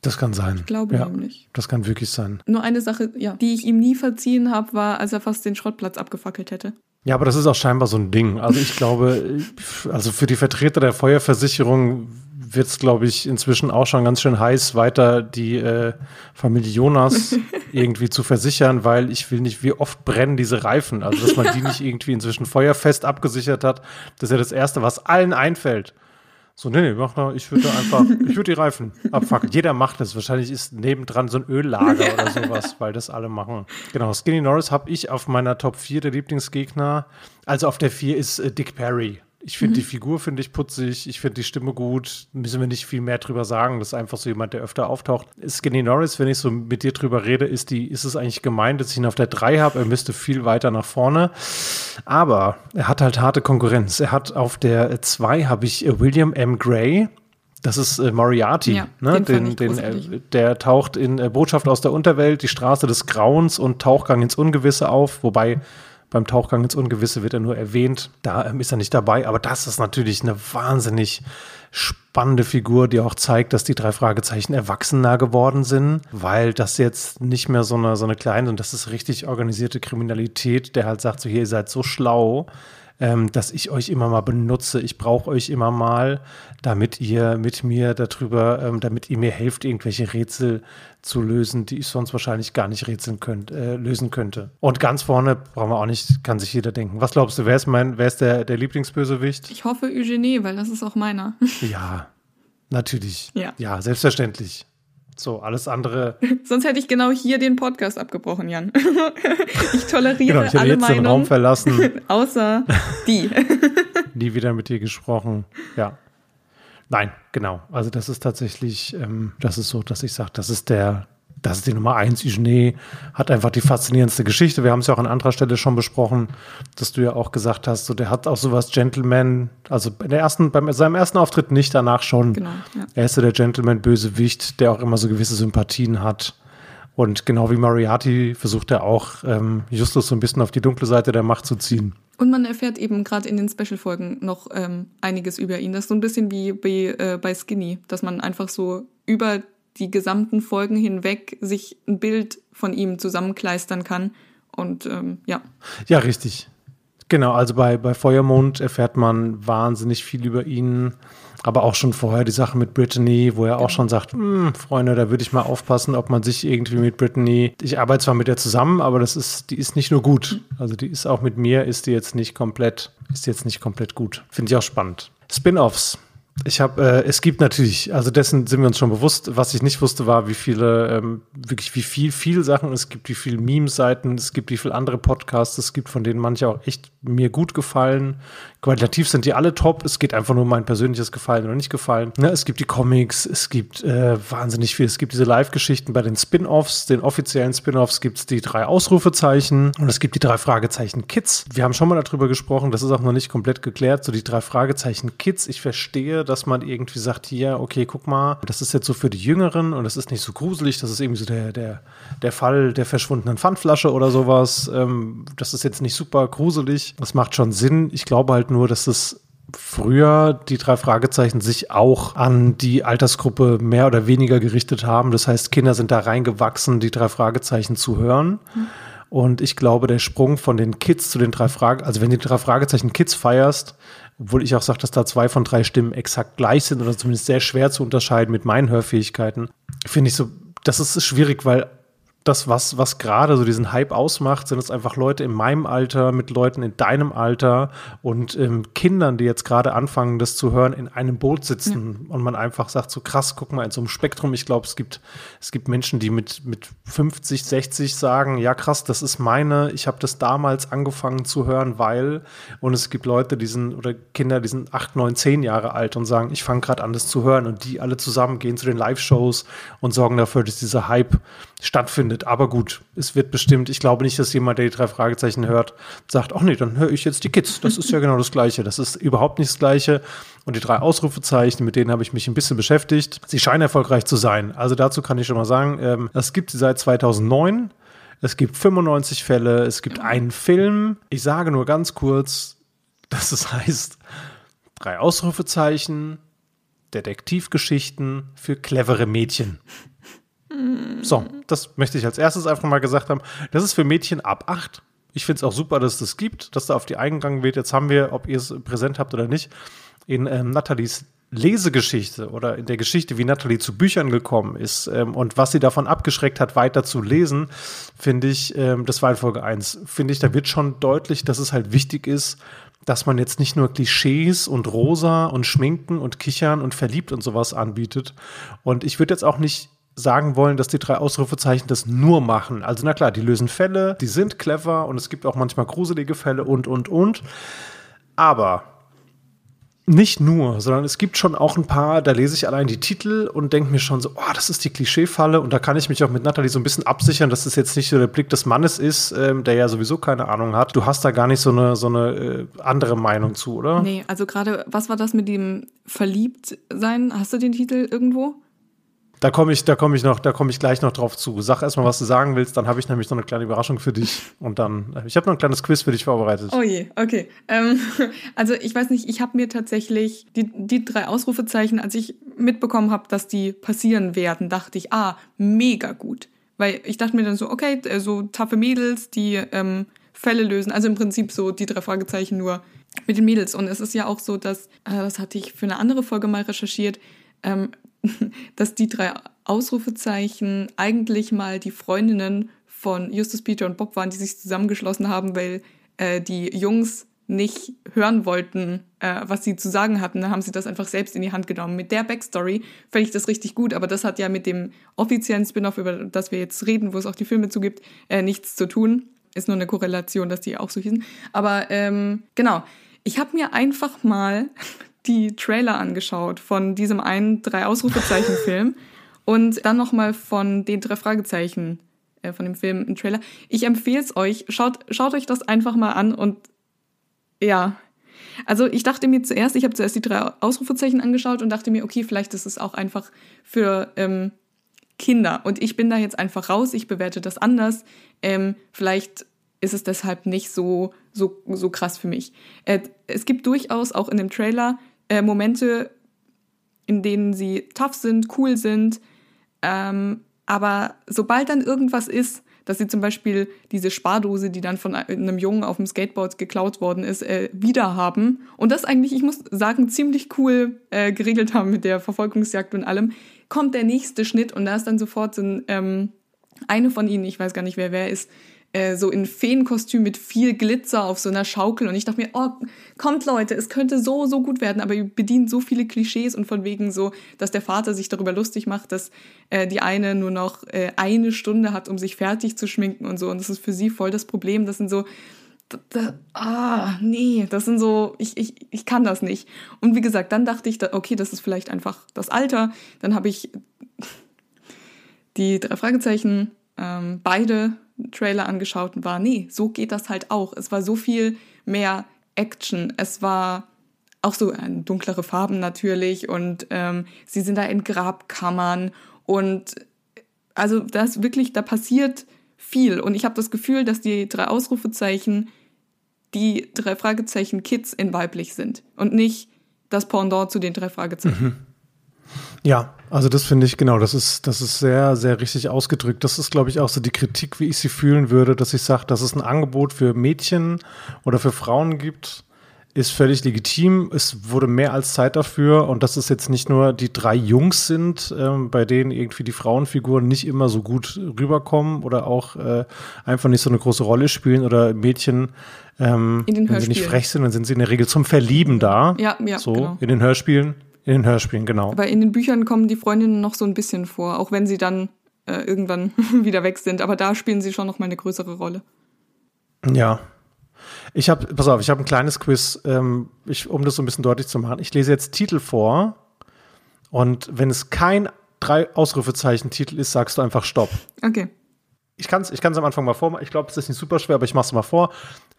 Das kann sein. Ich glaube ja, nämlich. Das kann wirklich sein. Nur eine Sache, ja, die ich ihm nie verziehen habe, war, als er fast den Schrottplatz abgefackelt hätte. Ja, aber das ist auch scheinbar so ein Ding. Also ich glaube, (laughs) also für die Vertreter der Feuerversicherung wird es, glaube ich, inzwischen auch schon ganz schön heiß, weiter die äh, Familie Jonas (laughs) irgendwie zu versichern, weil ich will nicht, wie oft brennen diese Reifen. Also, dass man die (laughs) nicht irgendwie inzwischen feuerfest abgesichert hat, das ist ja das Erste, was allen einfällt. So, nee, nee, mach mal, ich würde einfach, ich würde die Reifen abfackeln. Jeder macht das. Wahrscheinlich ist nebendran so ein Öllager oder (laughs) sowas, weil das alle machen. Genau, Skinny Norris habe ich auf meiner Top 4 der Lieblingsgegner. Also auf der 4 ist äh, Dick Perry. Ich finde mhm. die Figur finde ich putzig, ich finde die Stimme gut. Müssen wir nicht viel mehr drüber sagen. Das ist einfach so jemand, der öfter auftaucht. Skinny Norris, wenn ich so mit dir drüber rede, ist die, ist es eigentlich gemeint, dass ich ihn auf der 3 habe. Er müsste viel weiter nach vorne. Aber er hat halt harte Konkurrenz. Er hat auf der 2 habe ich äh, William M. Gray. Das ist äh, Moriarty, ja, ne? den, den, äh, der taucht in äh, Botschaft aus der Unterwelt, die Straße des Grauens und Tauchgang ins Ungewisse auf, wobei beim Tauchgang ins Ungewisse wird er nur erwähnt. Da ähm, ist er nicht dabei. Aber das ist natürlich eine wahnsinnig spannende Figur, die auch zeigt, dass die drei Fragezeichen erwachsener geworden sind, weil das jetzt nicht mehr so eine, so eine kleine, und das ist richtig organisierte Kriminalität, der halt sagt, so hier, ihr seid so schlau, ähm, dass ich euch immer mal benutze. Ich brauche euch immer mal, damit ihr mit mir darüber, ähm, damit ihr mir helft, irgendwelche Rätsel zu lösen, die ich sonst wahrscheinlich gar nicht rätseln könnt, äh, lösen könnte. Und ganz vorne brauchen wir auch nicht, kann sich jeder denken. Was glaubst du, wer ist mein, wer ist der, der Lieblingsbösewicht? Ich hoffe Eugenie, weil das ist auch meiner. ja, natürlich. Ja. ja, selbstverständlich. So, alles andere. (laughs) Sonst hätte ich genau hier den Podcast abgebrochen, Jan. (laughs) ich toleriere genau, ich alle jetzt Meinungen. Den Raum verlassen. (laughs) außer die. Nie wieder mit dir gesprochen. Ja. Nein, genau. Also das ist tatsächlich, ähm, das ist so, dass ich sage, das ist der, das ist die Nummer eins. Eugene hat einfach die faszinierendste Geschichte. Wir haben es ja auch an anderer Stelle schon besprochen, dass du ja auch gesagt hast, so der hat auch sowas Gentleman, also in der ersten, beim seinem ersten Auftritt nicht, danach schon. Genau, ja. Er ist so der Gentleman-Bösewicht, der auch immer so gewisse Sympathien hat. Und genau wie Moriarty versucht er auch, ähm, Justus so ein bisschen auf die dunkle Seite der Macht zu ziehen. Und man erfährt eben gerade in den Special-Folgen noch ähm, einiges über ihn. Das ist so ein bisschen wie bei, äh, bei Skinny, dass man einfach so über die gesamten Folgen hinweg sich ein Bild von ihm zusammenkleistern kann. Und ähm, ja. Ja, richtig. Genau, also bei, bei Feuermond erfährt man wahnsinnig viel über ihn. Aber auch schon vorher die Sache mit Brittany, wo er auch schon sagt, hm, Freunde, da würde ich mal aufpassen, ob man sich irgendwie mit Brittany, ich arbeite zwar mit der zusammen, aber das ist, die ist nicht nur gut. Also die ist auch mit mir, ist die jetzt nicht komplett, ist die jetzt nicht komplett gut. Finde ich auch spannend. Spin-offs. Ich habe, äh, es gibt natürlich, also dessen sind wir uns schon bewusst. Was ich nicht wusste, war, wie viele, ähm, wirklich wie viel, viel Sachen es gibt, wie viele Meme-Seiten es gibt, wie viele andere Podcasts es gibt, von denen manche auch echt mir gut gefallen. Qualitativ sind die alle top. Es geht einfach nur um mein persönliches Gefallen oder nicht gefallen. Ne, es gibt die Comics, es gibt äh, wahnsinnig viel. Es gibt diese Live-Geschichten bei den Spin-offs, den offiziellen Spin-offs gibt es die drei Ausrufezeichen und es gibt die drei Fragezeichen Kids. Wir haben schon mal darüber gesprochen, das ist auch noch nicht komplett geklärt. So die drei Fragezeichen Kids. Ich verstehe, dass man irgendwie sagt, hier, okay, guck mal, das ist jetzt so für die Jüngeren und das ist nicht so gruselig. Das ist irgendwie so der, der, der Fall der verschwundenen Pfandflasche oder sowas. Ähm, das ist jetzt nicht super gruselig. Das macht schon Sinn. Ich glaube halt nur, dass es früher die drei Fragezeichen sich auch an die Altersgruppe mehr oder weniger gerichtet haben. Das heißt, Kinder sind da reingewachsen, die drei Fragezeichen zu hören. Mhm. Und ich glaube, der Sprung von den Kids zu den drei Fragen, also wenn du die drei Fragezeichen Kids feierst, obwohl ich auch sage, dass da zwei von drei Stimmen exakt gleich sind oder zumindest sehr schwer zu unterscheiden mit meinen Hörfähigkeiten, finde ich so, das ist schwierig, weil das, was, was gerade so diesen Hype ausmacht, sind es einfach Leute in meinem Alter, mit Leuten in deinem Alter und ähm, Kindern, die jetzt gerade anfangen, das zu hören, in einem Boot sitzen ja. und man einfach sagt, so krass, guck mal, in so einem Spektrum, ich glaube, es gibt, es gibt Menschen, die mit, mit 50, 60 sagen, ja krass, das ist meine, ich habe das damals angefangen zu hören, weil, und es gibt Leute, die sind, oder Kinder, die sind 8, 9, 10 Jahre alt und sagen, ich fange gerade an, das zu hören. Und die alle zusammen gehen zu den Live-Shows und sorgen dafür, dass dieser Hype stattfindet. Aber gut, es wird bestimmt, ich glaube nicht, dass jemand, der die drei Fragezeichen hört, sagt, ach nee, dann höre ich jetzt die Kids. Das ist ja genau das Gleiche. Das ist überhaupt nicht das Gleiche. Und die drei Ausrufezeichen, mit denen habe ich mich ein bisschen beschäftigt. Sie scheinen erfolgreich zu sein. Also dazu kann ich schon mal sagen, ähm, es gibt sie seit 2009. Es gibt 95 Fälle. Es gibt einen Film. Ich sage nur ganz kurz, dass es heißt, drei Ausrufezeichen, Detektivgeschichten für clevere Mädchen. So, das möchte ich als erstes einfach mal gesagt haben. Das ist für Mädchen ab acht. Ich finde es auch super, dass es das gibt, dass da auf die eingegangen wird. Jetzt haben wir, ob ihr es präsent habt oder nicht, in ähm, Nathalies Lesegeschichte oder in der Geschichte, wie Nathalie zu Büchern gekommen ist ähm, und was sie davon abgeschreckt hat, weiter zu lesen, finde ich, ähm, das war in Folge 1, finde ich, da wird schon deutlich, dass es halt wichtig ist, dass man jetzt nicht nur Klischees und Rosa und Schminken und Kichern und verliebt und sowas anbietet. Und ich würde jetzt auch nicht sagen wollen, dass die drei Ausrufezeichen das nur machen. Also na klar, die lösen Fälle, die sind clever und es gibt auch manchmal gruselige Fälle und, und, und. Aber nicht nur, sondern es gibt schon auch ein paar, da lese ich allein die Titel und denke mir schon so, oh, das ist die Klischeefalle und da kann ich mich auch mit Nathalie so ein bisschen absichern, dass das jetzt nicht so der Blick des Mannes ist, ähm, der ja sowieso keine Ahnung hat. Du hast da gar nicht so eine, so eine äh, andere Meinung zu, oder? Nee, also gerade, was war das mit dem Verliebtsein? Hast du den Titel irgendwo? Da komme ich, da komme ich noch, da komme ich gleich noch drauf zu. Sag erstmal, was du sagen willst, dann habe ich nämlich noch eine kleine Überraschung für dich. Und dann, ich habe noch ein kleines Quiz für dich vorbereitet. Oh je, okay. Ähm, (laughs) also ich weiß nicht, ich habe mir tatsächlich die, die drei Ausrufezeichen, als ich mitbekommen habe, dass die passieren werden, dachte ich, ah, mega gut. Weil ich dachte mir dann so, okay, äh, so taffe Mädels, die ähm, Fälle lösen. Also im Prinzip so die drei Fragezeichen nur mit den Mädels. Und es ist ja auch so, dass, äh, das hatte ich für eine andere Folge mal recherchiert, ähm, (laughs) dass die drei Ausrufezeichen eigentlich mal die Freundinnen von Justus, Peter und Bob waren, die sich zusammengeschlossen haben, weil äh, die Jungs nicht hören wollten, äh, was sie zu sagen hatten. Dann haben sie das einfach selbst in die Hand genommen. Mit der Backstory fände ich das richtig gut, aber das hat ja mit dem offiziellen Spin-off, über das wir jetzt reden, wo es auch die Filme zugibt, äh, nichts zu tun. Ist nur eine Korrelation, dass die auch so hießen. Aber ähm, genau, ich habe mir einfach mal die Trailer angeschaut von diesem einen drei Ausrufezeichen (laughs) Film und dann noch mal von den drei Fragezeichen äh, von dem Film ein Trailer. Ich empfehle es euch, schaut schaut euch das einfach mal an und ja, also ich dachte mir zuerst, ich habe zuerst die drei Ausrufezeichen angeschaut und dachte mir, okay, vielleicht ist es auch einfach für ähm, Kinder und ich bin da jetzt einfach raus, ich bewerte das anders. Ähm, vielleicht ist es deshalb nicht so so so krass für mich. Äh, es gibt durchaus auch in dem Trailer äh, Momente, in denen sie tough sind, cool sind. Ähm, aber sobald dann irgendwas ist, dass sie zum Beispiel diese Spardose, die dann von einem Jungen auf dem Skateboard geklaut worden ist, äh, wieder haben. Und das eigentlich, ich muss sagen, ziemlich cool äh, geregelt haben mit der Verfolgungsjagd und allem. Kommt der nächste Schnitt und da ist dann sofort so ein, ähm, eine von ihnen, ich weiß gar nicht, wer wer ist, äh, so in Feenkostüm mit viel Glitzer auf so einer Schaukel. Und ich dachte mir, oh, kommt Leute, es könnte so, so gut werden, aber ihr bedient so viele Klischees und von wegen so, dass der Vater sich darüber lustig macht, dass äh, die eine nur noch äh, eine Stunde hat, um sich fertig zu schminken und so. Und das ist für sie voll das Problem. Das sind so, ah, nee, das sind so, ich, ich, ich kann das nicht. Und wie gesagt, dann dachte ich, okay, das ist vielleicht einfach das Alter. Dann habe ich die drei Fragezeichen ähm, beide Trailer angeschaut und war, nee, so geht das halt auch. Es war so viel mehr Action. Es war auch so äh, dunklere Farben natürlich und ähm, sie sind da in Grabkammern und also das wirklich, da passiert viel und ich habe das Gefühl, dass die drei Ausrufezeichen die drei Fragezeichen Kids in weiblich sind und nicht das Pendant zu den drei Fragezeichen. Mhm. Ja, also das finde ich genau, das ist, das ist sehr, sehr richtig ausgedrückt. Das ist, glaube ich, auch so die Kritik, wie ich sie fühlen würde, dass ich sage, dass es ein Angebot für Mädchen oder für Frauen gibt, ist völlig legitim. Es wurde mehr als Zeit dafür und dass es jetzt nicht nur die drei Jungs sind, ähm, bei denen irgendwie die Frauenfiguren nicht immer so gut rüberkommen oder auch äh, einfach nicht so eine große Rolle spielen oder Mädchen, ähm, wenn sie nicht frech sind, dann sind sie in der Regel zum Verlieben da. Ja, ja, so genau. in den Hörspielen. In den Hörspielen, genau. Aber in den Büchern kommen die Freundinnen noch so ein bisschen vor, auch wenn sie dann äh, irgendwann (laughs) wieder weg sind. Aber da spielen sie schon noch mal eine größere Rolle. Ja. Ich habe, pass auf, ich habe ein kleines Quiz, ähm, ich, um das so ein bisschen deutlich zu machen. Ich lese jetzt Titel vor und wenn es kein drei Ausrufezeichen-Titel ist, sagst du einfach Stopp. Okay. Ich kann es ich kann's am Anfang mal vormachen. Ich glaube, es ist nicht super schwer, aber ich mache es mal vor.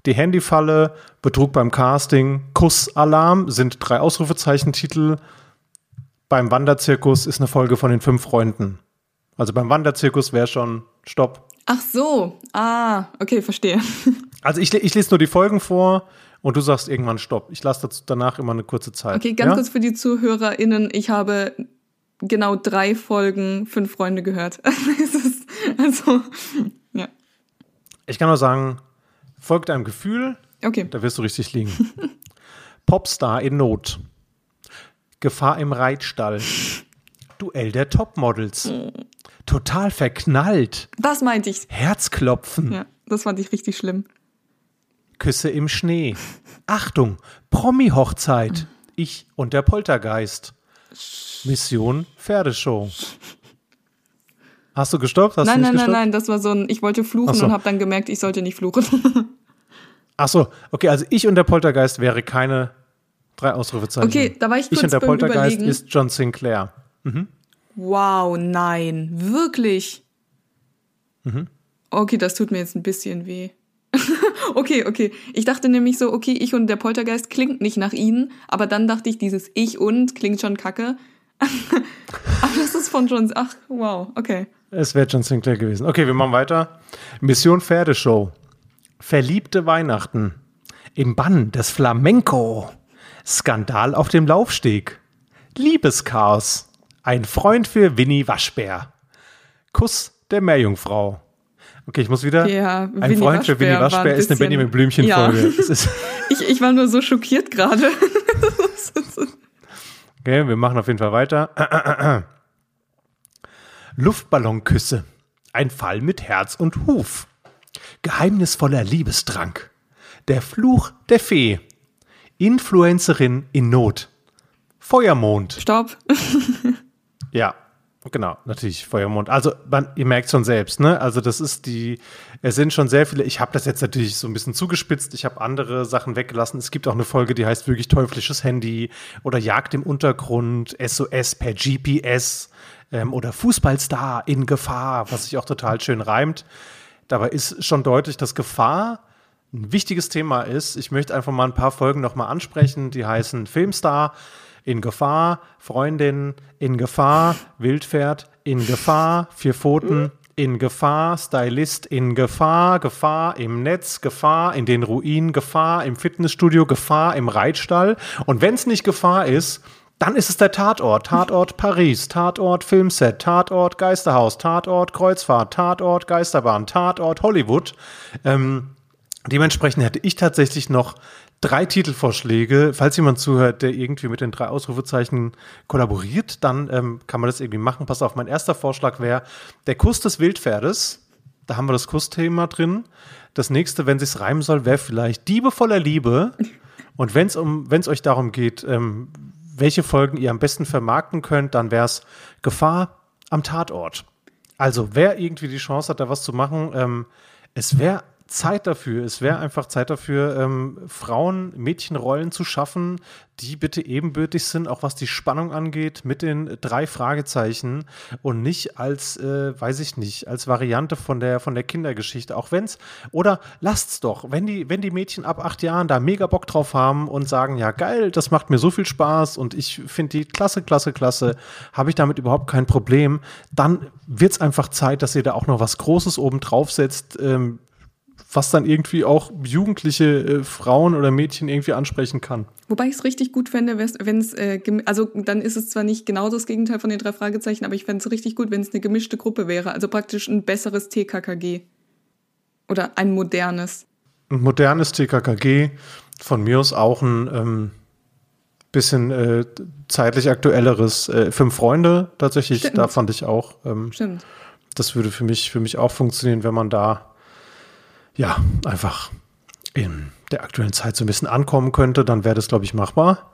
Die Handyfalle, Betrug beim Casting, Kussalarm sind drei Ausrufezeichentitel. Beim Wanderzirkus ist eine Folge von den fünf Freunden. Also beim Wanderzirkus wäre schon Stopp. Ach so, ah, okay, verstehe. (laughs) Also ich, ich lese nur die Folgen vor und du sagst irgendwann Stopp. Ich lasse danach immer eine kurze Zeit. Okay, ganz ja? kurz für die ZuhörerInnen. Ich habe genau drei Folgen Fünf Freunde gehört. (laughs) also, ja. Ich kann nur sagen, Folgt deinem Gefühl. Okay. Da wirst du richtig liegen. (laughs) Popstar in Not. Gefahr im Reitstall. Duell der Topmodels. Total verknallt. Das meinte ich. Herzklopfen. Ja, das fand ich richtig schlimm. Küsse im Schnee. Achtung, Promi-Hochzeit. Ich und der Poltergeist. Mission Pferdeshow. Hast du gestoppt? Hast nein, du nein, gestoppt? nein, nein, das war so ein, ich wollte fluchen so. und habe dann gemerkt, ich sollte nicht fluchen. (laughs) Ach so, okay, also ich und der Poltergeist wäre keine drei Ausrufezeichen. Okay, da war ich kurz Ich und der Poltergeist überlegen. ist John Sinclair. Mhm. Wow, nein, wirklich? Mhm. Okay, das tut mir jetzt ein bisschen weh. (laughs) okay, okay. Ich dachte nämlich so, okay, ich und der Poltergeist klingt nicht nach ihnen, aber dann dachte ich, dieses Ich und klingt schon kacke. (laughs) aber das ist von John. Ach, wow, okay. Es wäre John Sinclair gewesen. Okay, wir machen weiter. Mission Pferdeshow. Verliebte Weihnachten. Im Bann des Flamenco. Skandal auf dem Laufsteg. Liebeschaos. Ein Freund für Winnie Waschbär. Kuss der Meerjungfrau. Okay, ich muss wieder. Ja, ein Winnie Freund Waschbär für Winnie Waschbär ein ist eine Benjamin Blümchen-Folge. Ja. (laughs) ich, ich war nur so schockiert gerade. (laughs) okay, wir machen auf jeden Fall weiter. (clears throat) Luftballonküsse. Ein Fall mit Herz und Huf. Geheimnisvoller Liebestrank. Der Fluch der Fee. Influencerin in Not. Feuermond. Stopp. (laughs) ja, genau, natürlich Feuermond. Also man, ihr merkt schon selbst, ne? Also das ist die, es sind schon sehr viele. Ich habe das jetzt natürlich so ein bisschen zugespitzt. Ich habe andere Sachen weggelassen. Es gibt auch eine Folge, die heißt wirklich teuflisches Handy oder Jagd im Untergrund, SOS per GPS ähm, oder Fußballstar in Gefahr, was sich auch total schön reimt. Dabei ist schon deutlich, dass Gefahr ein wichtiges Thema ist. Ich möchte einfach mal ein paar Folgen nochmal ansprechen, die heißen Filmstar in Gefahr, Freundin in Gefahr, Wildpferd in Gefahr, Vier Pfoten in Gefahr, Stylist in Gefahr, Gefahr im Netz, Gefahr in den Ruinen, Gefahr im Fitnessstudio, Gefahr im Reitstall. Und wenn es nicht Gefahr ist, dann ist es der Tatort. Tatort Paris, Tatort Filmset, Tatort Geisterhaus, Tatort Kreuzfahrt, Tatort Geisterbahn, Tatort Hollywood. Ähm, dementsprechend hätte ich tatsächlich noch drei Titelvorschläge. Falls jemand zuhört, der irgendwie mit den drei Ausrufezeichen kollaboriert, dann ähm, kann man das irgendwie machen. Pass auf, mein erster Vorschlag wäre der Kuss des Wildpferdes. Da haben wir das Kussthema drin. Das nächste, wenn es reimen soll, wäre vielleicht Diebe voller Liebe. Und wenn es um, wenn es euch darum geht, ähm, welche Folgen ihr am besten vermarkten könnt, dann wäre es Gefahr am Tatort. Also wer irgendwie die Chance hat, da was zu machen, ähm, es wäre Zeit dafür. Es wäre einfach Zeit dafür, ähm, Frauen, Mädchenrollen zu schaffen, die bitte ebenbürtig sind, auch was die Spannung angeht, mit den drei Fragezeichen und nicht als, äh, weiß ich nicht, als Variante von der, von der Kindergeschichte. Auch wenn's, oder lasst's doch, wenn die, wenn die Mädchen ab acht Jahren da mega Bock drauf haben und sagen, ja geil, das macht mir so viel Spaß und ich finde die klasse, klasse, klasse, habe ich damit überhaupt kein Problem, dann wird's einfach Zeit, dass ihr da auch noch was Großes oben drauf setzt. Ähm, was dann irgendwie auch jugendliche äh, Frauen oder Mädchen irgendwie ansprechen kann. Wobei ich es richtig gut fände, wenn es, äh, also dann ist es zwar nicht genau das Gegenteil von den drei Fragezeichen, aber ich fände es richtig gut, wenn es eine gemischte Gruppe wäre. Also praktisch ein besseres TKKG. Oder ein modernes. Ein modernes TKKG, von mir aus auch ein ähm, bisschen äh, zeitlich aktuelleres äh, Fünf Freunde tatsächlich. Stimmt. Da fand ich auch. Ähm, Stimmt. Das würde für mich, für mich auch funktionieren, wenn man da ja, einfach in der aktuellen Zeit so ein bisschen ankommen könnte, dann wäre das, glaube ich, machbar.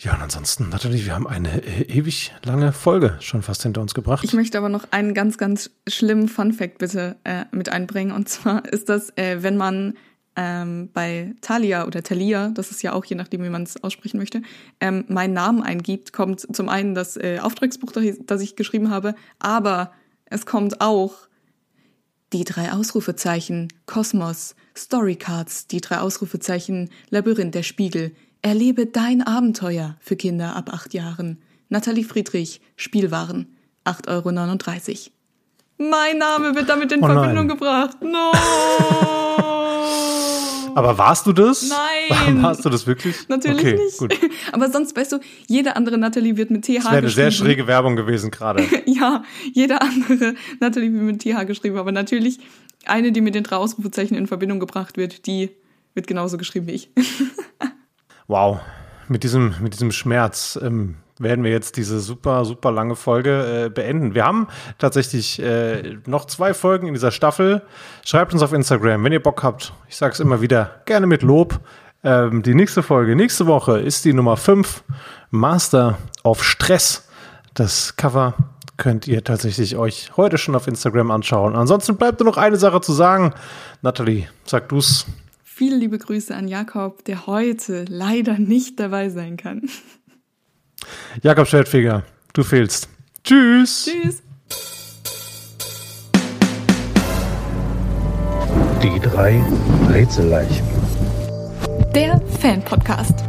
Ja, und ansonsten natürlich, wir haben eine äh, ewig lange Folge schon fast hinter uns gebracht. Ich möchte aber noch einen ganz, ganz schlimmen Fun-Fact bitte äh, mit einbringen. Und zwar (laughs) ist das, äh, wenn man ähm, bei Talia oder Talia, das ist ja auch je nachdem, wie man es aussprechen möchte, ähm, meinen Namen eingibt, kommt zum einen das äh, Auftragsbuch, das ich geschrieben habe, aber es kommt auch die drei Ausrufezeichen, Kosmos, Storycards, die drei Ausrufezeichen, Labyrinth der Spiegel. Erlebe dein Abenteuer für Kinder ab acht Jahren. Nathalie Friedrich, Spielwaren, 8,39 Euro. Mein Name wird damit in oh Verbindung gebracht. No! (laughs) Aber warst du das? Nein. Warst du das wirklich? Natürlich okay, nicht. Gut. (laughs) Aber sonst, weißt du, jede andere Natalie wird mit TH geschrieben. Das wäre eine sehr schräge Werbung gewesen gerade. (laughs) ja, jede andere Natalie wird mit TH geschrieben. Aber natürlich, eine, die mit den drei Ausrufezeichen in Verbindung gebracht wird, die wird genauso geschrieben wie ich. (laughs) wow. Mit diesem, mit diesem Schmerz ähm, werden wir jetzt diese super, super lange Folge äh, beenden. Wir haben tatsächlich äh, noch zwei Folgen in dieser Staffel. Schreibt uns auf Instagram, wenn ihr Bock habt. Ich sage es immer wieder, gerne mit Lob. Ähm, die nächste Folge, nächste Woche ist die Nummer 5, Master of Stress. Das Cover könnt ihr tatsächlich euch heute schon auf Instagram anschauen. Ansonsten bleibt nur noch eine Sache zu sagen. Nathalie, sag du's. Viele liebe Grüße an Jakob, der heute leider nicht dabei sein kann. Jakob Schwertfeger, du fehlst. Tschüss. Tschüss. Die drei Rätselleichen. Der Fan-Podcast.